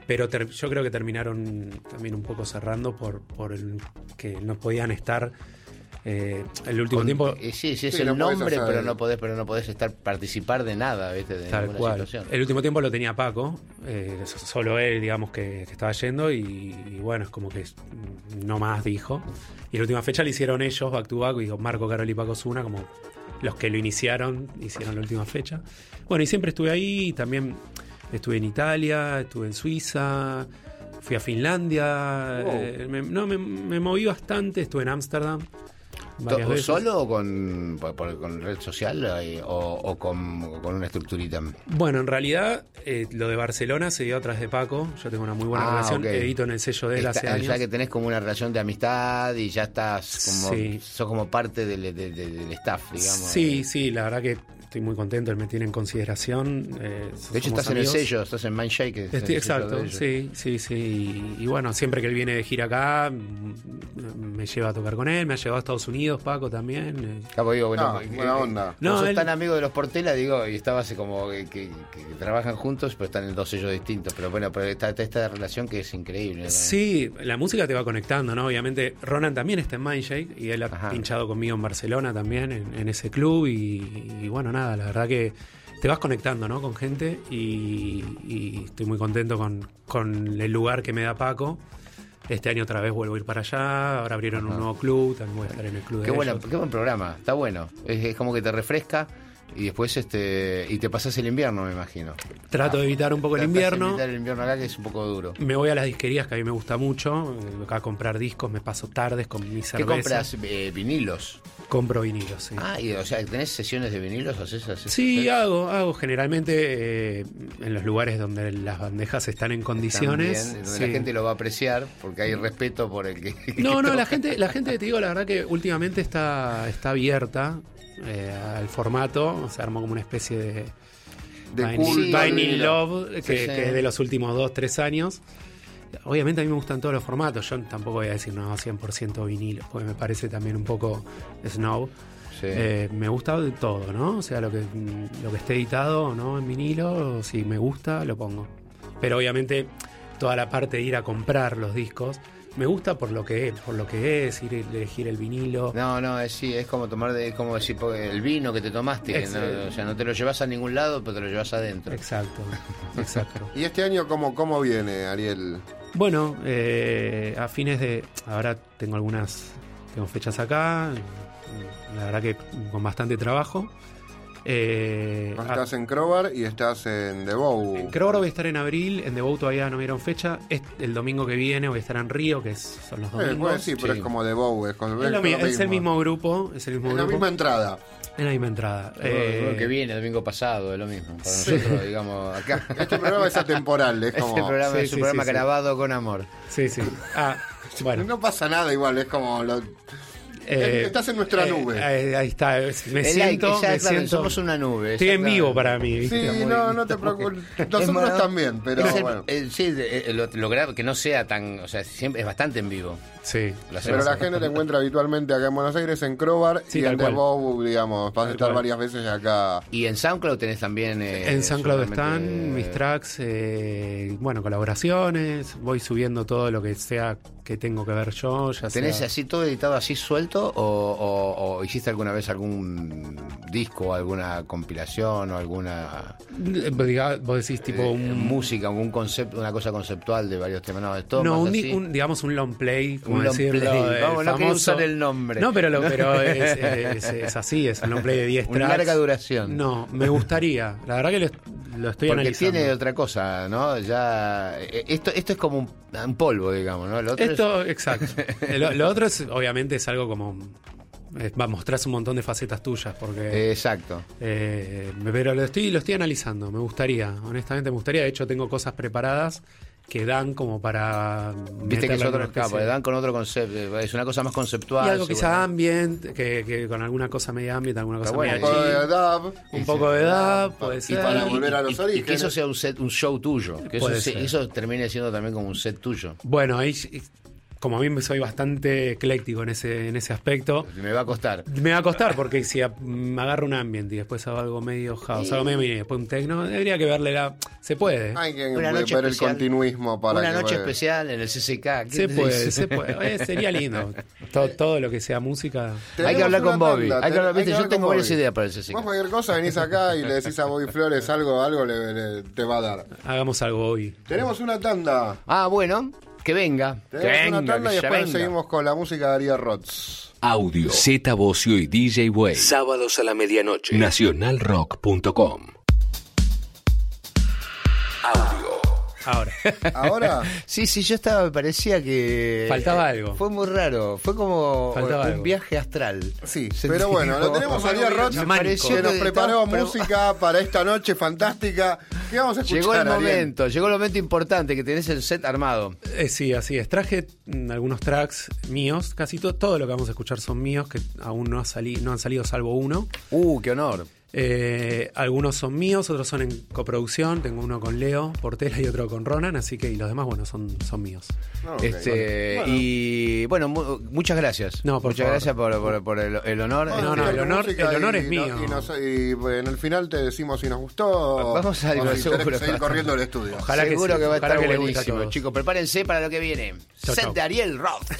Pero yo creo que terminaron también un poco cerrando por, por el, que no podían estar Eh, el último tiempo. Eh, sí, sí, es el nombre, pero no podés, pero no podés estar participar de nada, ¿viste? De tal cual. Situación. El último tiempo lo tenía Paco, eh, solo él, digamos, que, estaba yendo, y, bueno, es como que no más dijo. Y la última fecha le hicieron ellos, back to back, dijo Marco, Carol y Paco Zuna, como los que lo iniciaron, hicieron la última fecha. Bueno, y siempre estuve ahí, también estuve en Italia, estuve en Suiza, fui a Finlandia, no, me, me moví bastante, estuve en Ámsterdam. ¿Solo o con, con red social eh, o, con, una estructurita? Bueno, en realidad eh, lo de Barcelona se dio atrás de Paco. Yo tengo una muy buena ah, relación. Edito en el sello de él hace años. Ya que tenés como una relación de amistad y ya estás como, sos como parte del, del staff, digamos. Sí, sí, la verdad que estoy muy contento, él me tiene en consideración. Eh, de hecho, estás en el sello, estás en Mindshake. exacto, sí, sí, sí. Y, bueno, siempre que él viene de gira acá, me lleva a tocar con él, me ha llevado a Estados Unidos, Paco también. Eh. digo, bueno, ah, buena onda. No, sos tan amigo de los Portela, digo, y estaba así como que, trabajan juntos, pero están en dos sellos distintos. Pero bueno, pero esta, esta relación que es increíble. Sí, la música te va conectando, ¿no? Obviamente, Ronan también está en Mindshake y él ha pinchado conmigo en Barcelona también, en, ese club, y bueno, nada, la verdad que te vas conectando ¿no? con gente y, estoy muy contento con, el lugar que me da Paco. Este año otra vez vuelvo a ir para allá, ahora abrieron un nuevo club, también voy a estar en el club qué de Qué buen programa, está bueno, es, como que te refresca y después este y te pasas el invierno, me imagino. Trato de evitar un poco el invierno. evitar el invierno acá que es un poco duro. Me voy a las disquerías que a mí me gusta mucho, acá a comprar discos, me paso tardes con mis cerveza. ¿Qué compras? Eh, vinilos. Compro vinilos, sí. Ah, y, o sea, ¿tenés sesiones de vinilos? ¿Haces, sí, hago, hago generalmente eh, en los lugares donde las bandejas están en condiciones. donde la gente lo va a apreciar, porque hay respeto por el que. [laughs] No, no, la gente, la gente, te digo, la verdad que últimamente está, está abierta eh, al formato. Se armó como una especie de. de Love, que, que es de los últimos dos, tres años. Obviamente a mí me gustan todos los formatos. Yo tampoco voy a decir no 100% vinilo, porque me parece también un poco snow. Eh, me gusta de todo, ¿no? O sea, lo que, lo que esté editado no en vinilo, si me gusta, lo pongo. Pero obviamente toda la parte de ir a comprar los discos, me gusta por lo que es, por lo que es, ir elegir el vinilo. No, no, es sí, es como tomar de, es como decir el vino que te tomaste, o sea, no te lo llevas a ningún lado, pero te lo llevas adentro. Exacto, [laughs] exacto. ¿Y este año cómo, cómo viene, Ariel? Bueno, eh, a fines de. Ahora tengo algunas. Tengo fechas acá. La verdad que con bastante trabajo. Eh, estás en Crowbar y estás en The Bow. En Crowbar voy a estar en abril, en The Bow todavía no me dieron fecha. Es el domingo que viene voy a estar en Río, que son los eh, domingos. sí, pero es como The Bow. Es, es, el mismo grupo. Es el mismo la misma entrada. Es la misma entrada. Eh, que viene el domingo pasado es lo mismo. Para nosotros, digamos, acá. [laughs] Este programa es atemporal. Es como... Este programa es un programa grabado con amor. Sí, sí. Ah, [laughs] bueno. No pasa nada igual, es como... Lo... Eh, Estás en nuestra eh, nube. ahí está. Me siento, me siento. Somos una nube. Estoy en vivo para mí. Sí, no, no te [laughs] preocupes. Nosotros también, pero bueno. sí, lo, lo, que no sea tan. O sea, siempre es bastante en vivo. Sí. Pero la gente te encuentra habitualmente acá en Buenos Aires, en Crowbar y en The Bow, digamos. Vas a estar varias veces acá. Y en SoundCloud tenés también. Eh, en SoundCloud están mis tracks, eh, bueno, colaboraciones. Voy subiendo todo lo que sea que tengo que ver yo. Ya ¿Tenés así todo editado así suelto o, hiciste alguna vez algún disco, alguna compilación o alguna. Eh, vos decís tipo. un... Música, un concepto, una cosa conceptual de varios temas. No, no un, digamos un long play eh, Vamos, no quiero usar el nombre. No, pero, [laughs] pero es, así, es un long play de 10 tracks. [laughs] Una larga duración. No, me gustaría. La verdad que lo, estoy Porque tiene otra cosa, ¿no? Ya eh, esto esto es como un, polvo, digamos, ¿no? esto, exacto. [laughs] lo, otro es, obviamente, es algo como va a mostrar un montón de facetas tuyas porque exacto eh, pero lo estoy lo estoy analizando me gustaría honestamente me gustaría de hecho tengo cosas preparadas que dan como para. Viste que es otro escape, dan con otro concepto, es una cosa más conceptual. Y algo quizá ambient, que, que, con alguna cosa media ambient, alguna cosa media Un poco de dub. Un poco de dub, puede ser. Y para volver a los orígenes. Y que eso sea un set, un show tuyo, que eso, eso termine siendo también como un set tuyo. Bueno, ahí como a mí soy bastante ecléctico en ese, en ese aspecto. Me va a costar. Me va a costar porque si me agarro un ambiente y después hago algo medio house, algo medio y después un techno, debería que verle la... Se puede. Hay que una ver el continuismo para Una noche especial en el CCK. Se puede, se [laughs] puede. Eh, sería lindo. Todo, todo, lo que sea música. Hay que hablar con Bobby. Hay que hablar, yo tengo varias ideas para el CCK. Vos cualquier cosa venís acá y le decís a Bobby Flores algo, algo le, te va a dar. Hagamos algo hoy. Tenemos una tanda. Ah, bueno. Que venga. Que venga, una tanda y después seguimos con la música de Ariel Rods. Audio. Z Bocio y DJ Way. Sábados a la medianoche. Nacionalrock.com. Audio. Ahora. [laughs] ¿Ahora? sí, sí, yo estaba, me parecía que. Faltaba algo. Fue muy raro. Fue como un viaje astral. Sí, pero bueno, lo tenemos a Ariel Roth, que nos preparó música para esta noche fantástica. ¿Qué vamos a escuchar? Llegó el momento, llegó el momento importante que tenés el set armado. Eh, sí, así es. Traje mm, algunos tracks míos, casi todo, todo lo que vamos a escuchar son míos, que aún no, ha no han salido salvo uno. Uh, qué honor. Eh, algunos son míos, otros son en coproducción. Tengo uno con Leo Portela y otro con Ronan, así que y los demás, bueno, son, son míos. Ah, este, Y bueno, muchas gracias. No, muchas gracias por, el, honor. no, no, el honor, el honor es mío. Y, en el final te decimos si nos gustó. Vamos a seguir corriendo el estudio. Ojalá seguro que, que va a estar buenísimo. Chicos, prepárense para lo que viene. Set de Ariel Roth.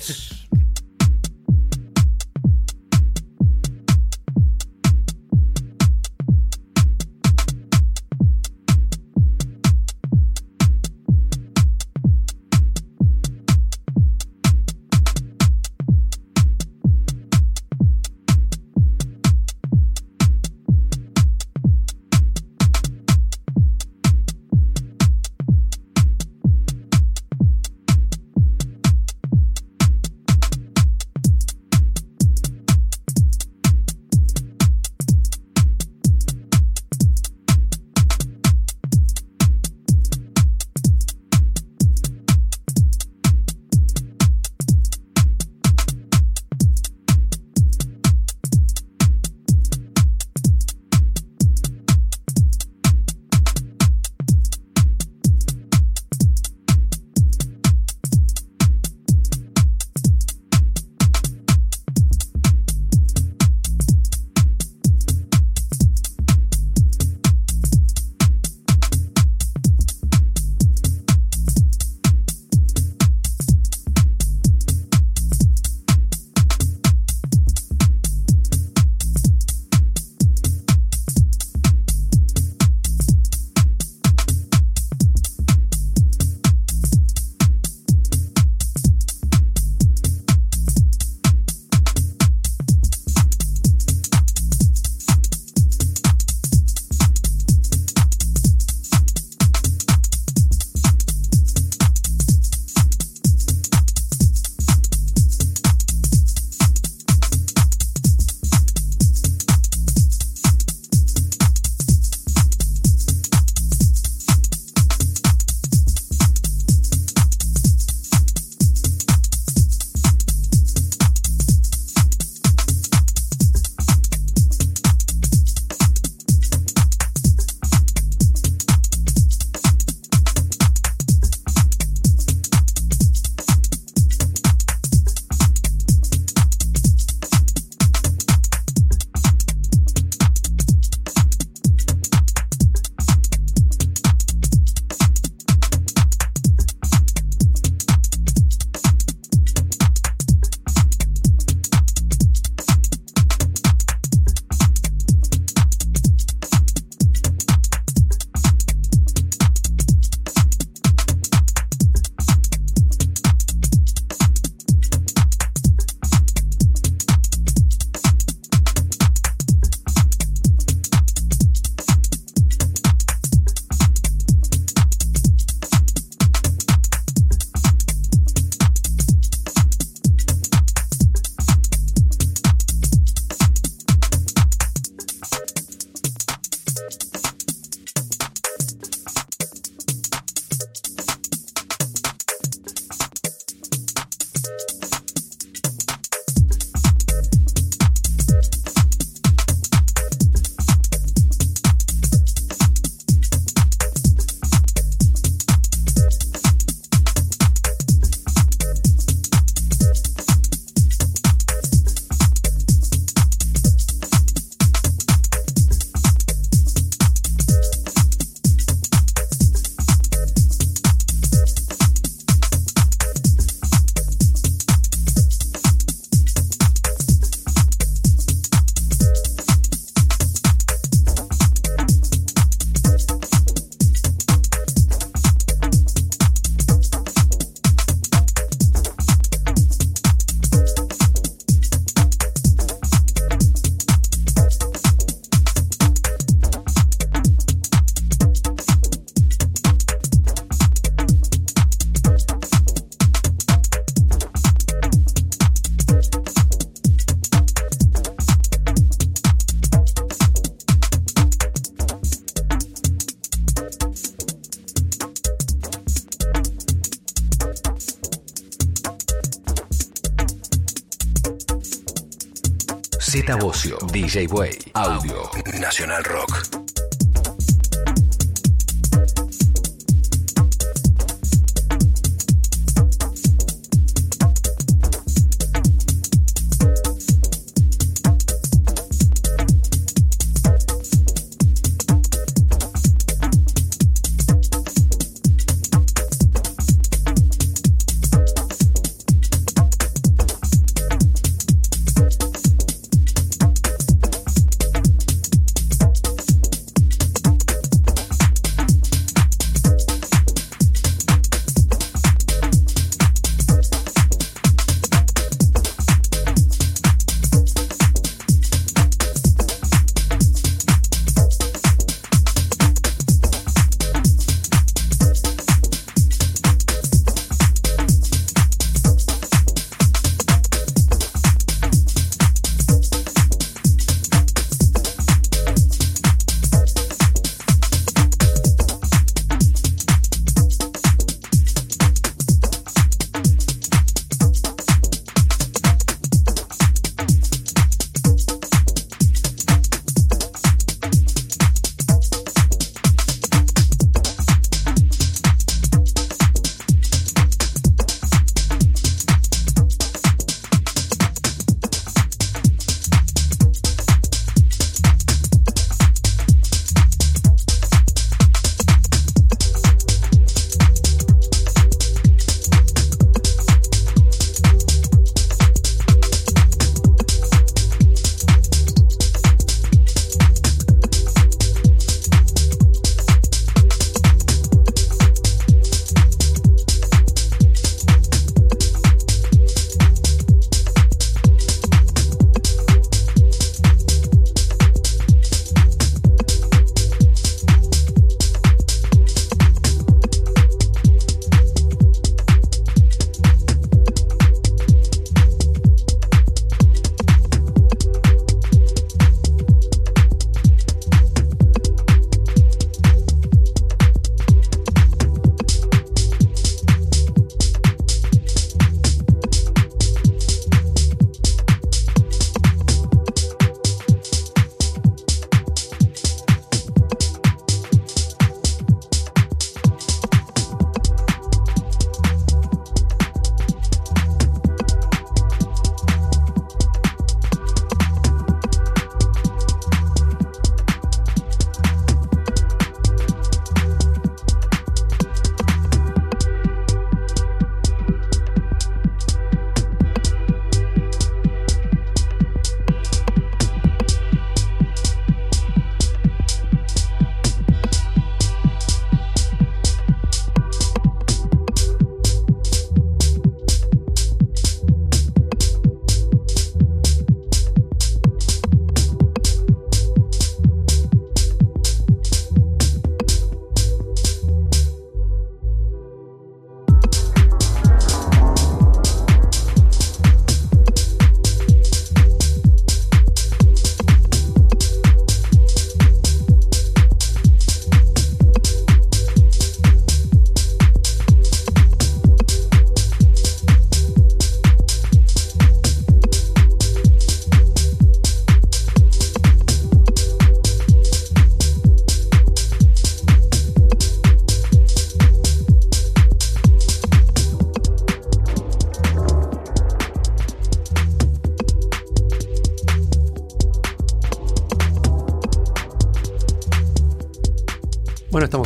DJ Way,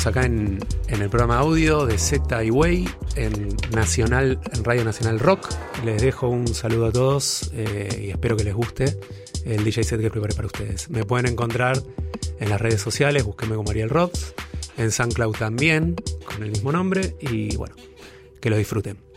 acá en, el programa audio de Z y en Nacional, en Radio Nacional Rock. Les dejo un saludo a todos eh, y espero que les guste el DJ set que preparé para ustedes. Me pueden encontrar en las redes sociales, búsquenme como Ariel Rocks, en SoundCloud también, con el mismo nombre, y bueno, que lo disfruten.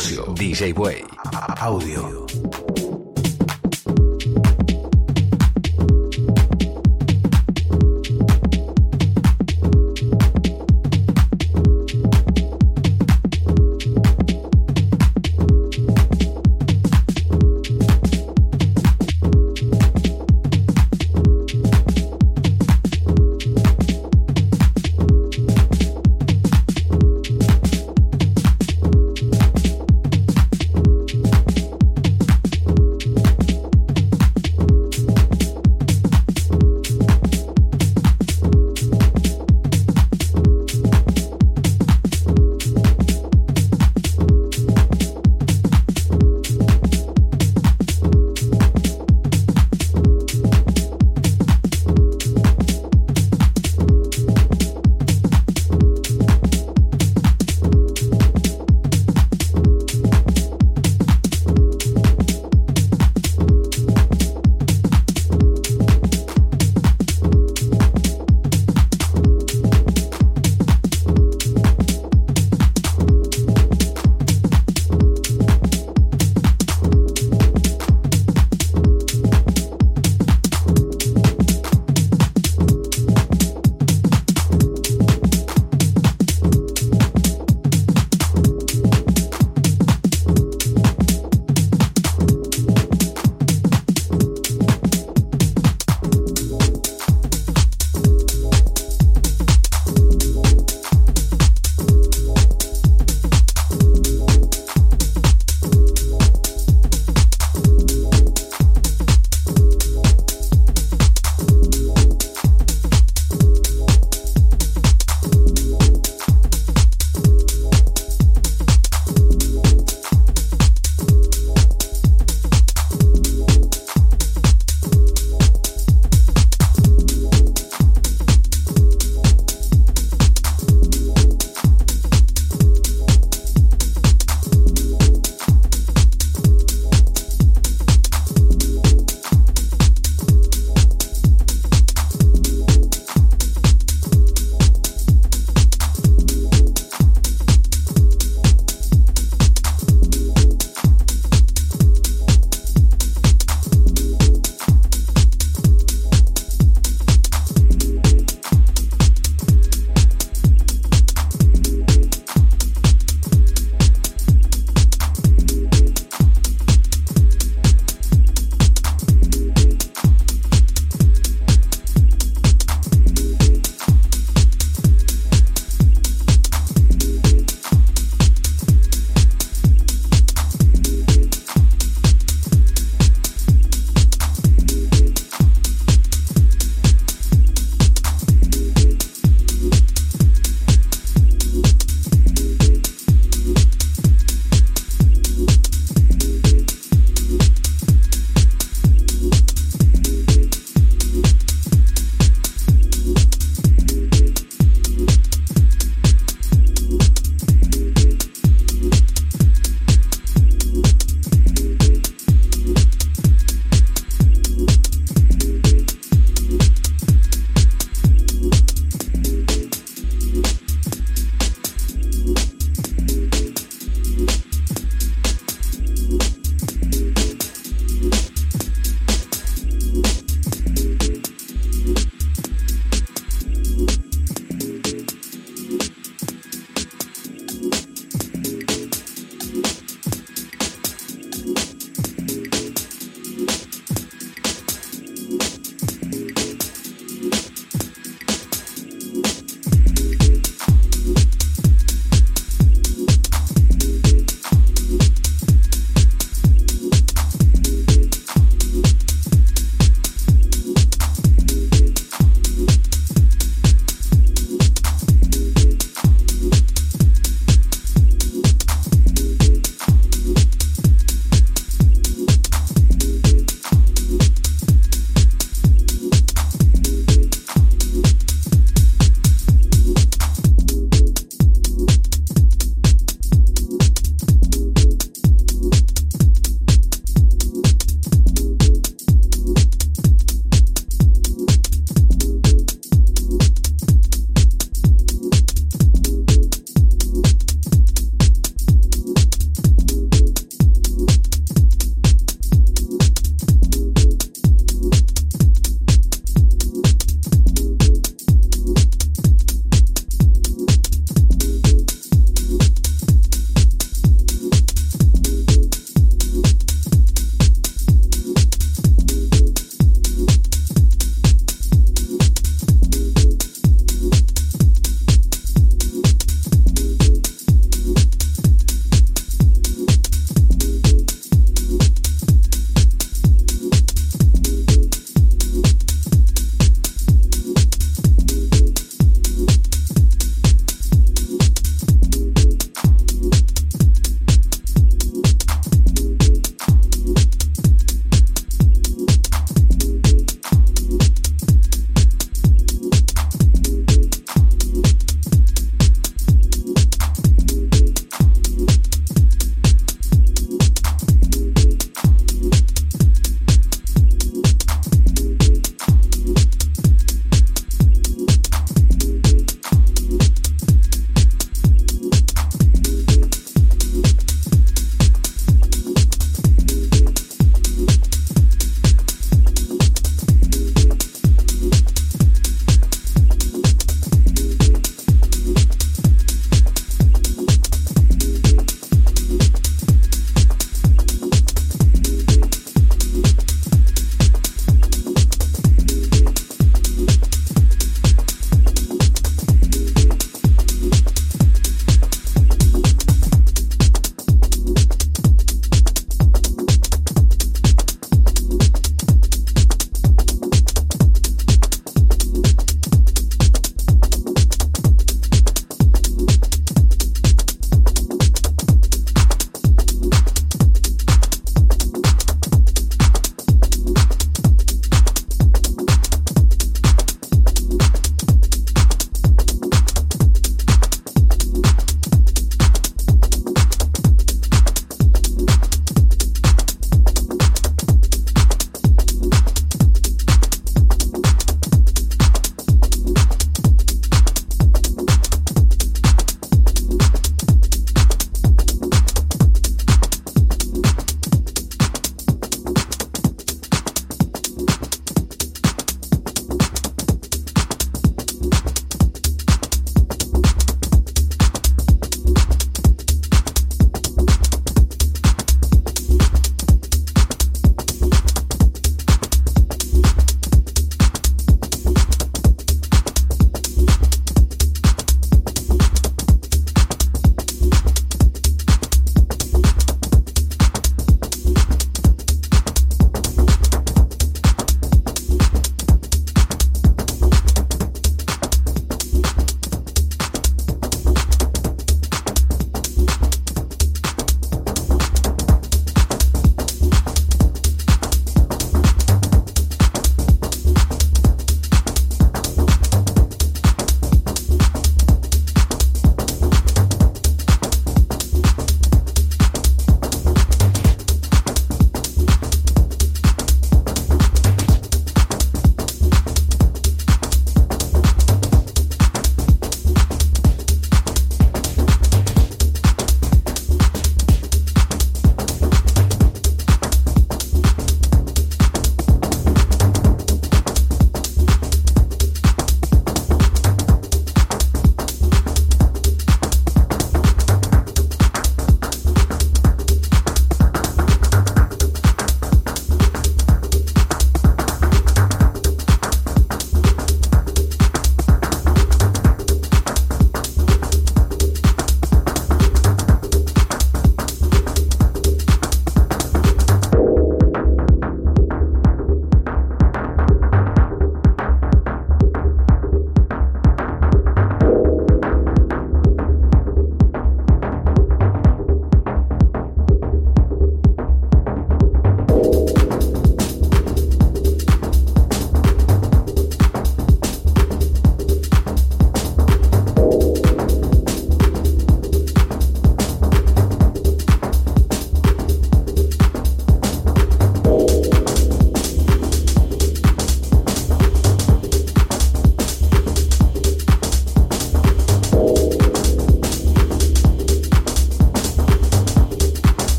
DJ Way. Audio.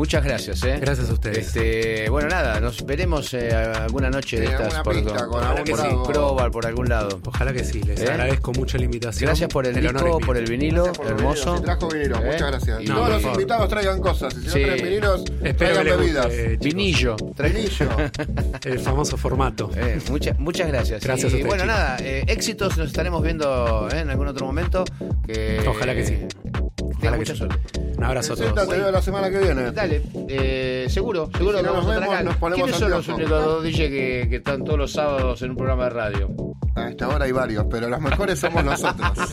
Muchas gracias, ¿eh? Gracias a ustedes. Este, bueno, nada, nos veremos eh, alguna noche de estas por, pista, con algún por algún lado. Ojalá que sí, les ¿Eh? agradezco mucho la invitación. Gracias por el, disco, por el vinilo, hermoso. El trajo vinilo, ¿Eh? muchas gracias. Y Todos los invitados traigan cosas, si no traen vinilos, traigan bebidas. Vinillo. Vinillo. [laughs] el famoso formato. muchas, muchas gracias. Gracias y, Bueno, nada, éxitos, nos estaremos viendo en algún otro momento. Ojalá que sí. Ojalá mucha suerte. Un abrazo a todos. Te veo la semana que viene. Dale, eh, seguro, seguro que nos vemos, acá. Nos ponemos ¿Quiénes son los únicos dos DJ que, que, están todos los sábados en un programa de radio? A esta hora hay varios, pero los mejores somos nosotros. [laughs]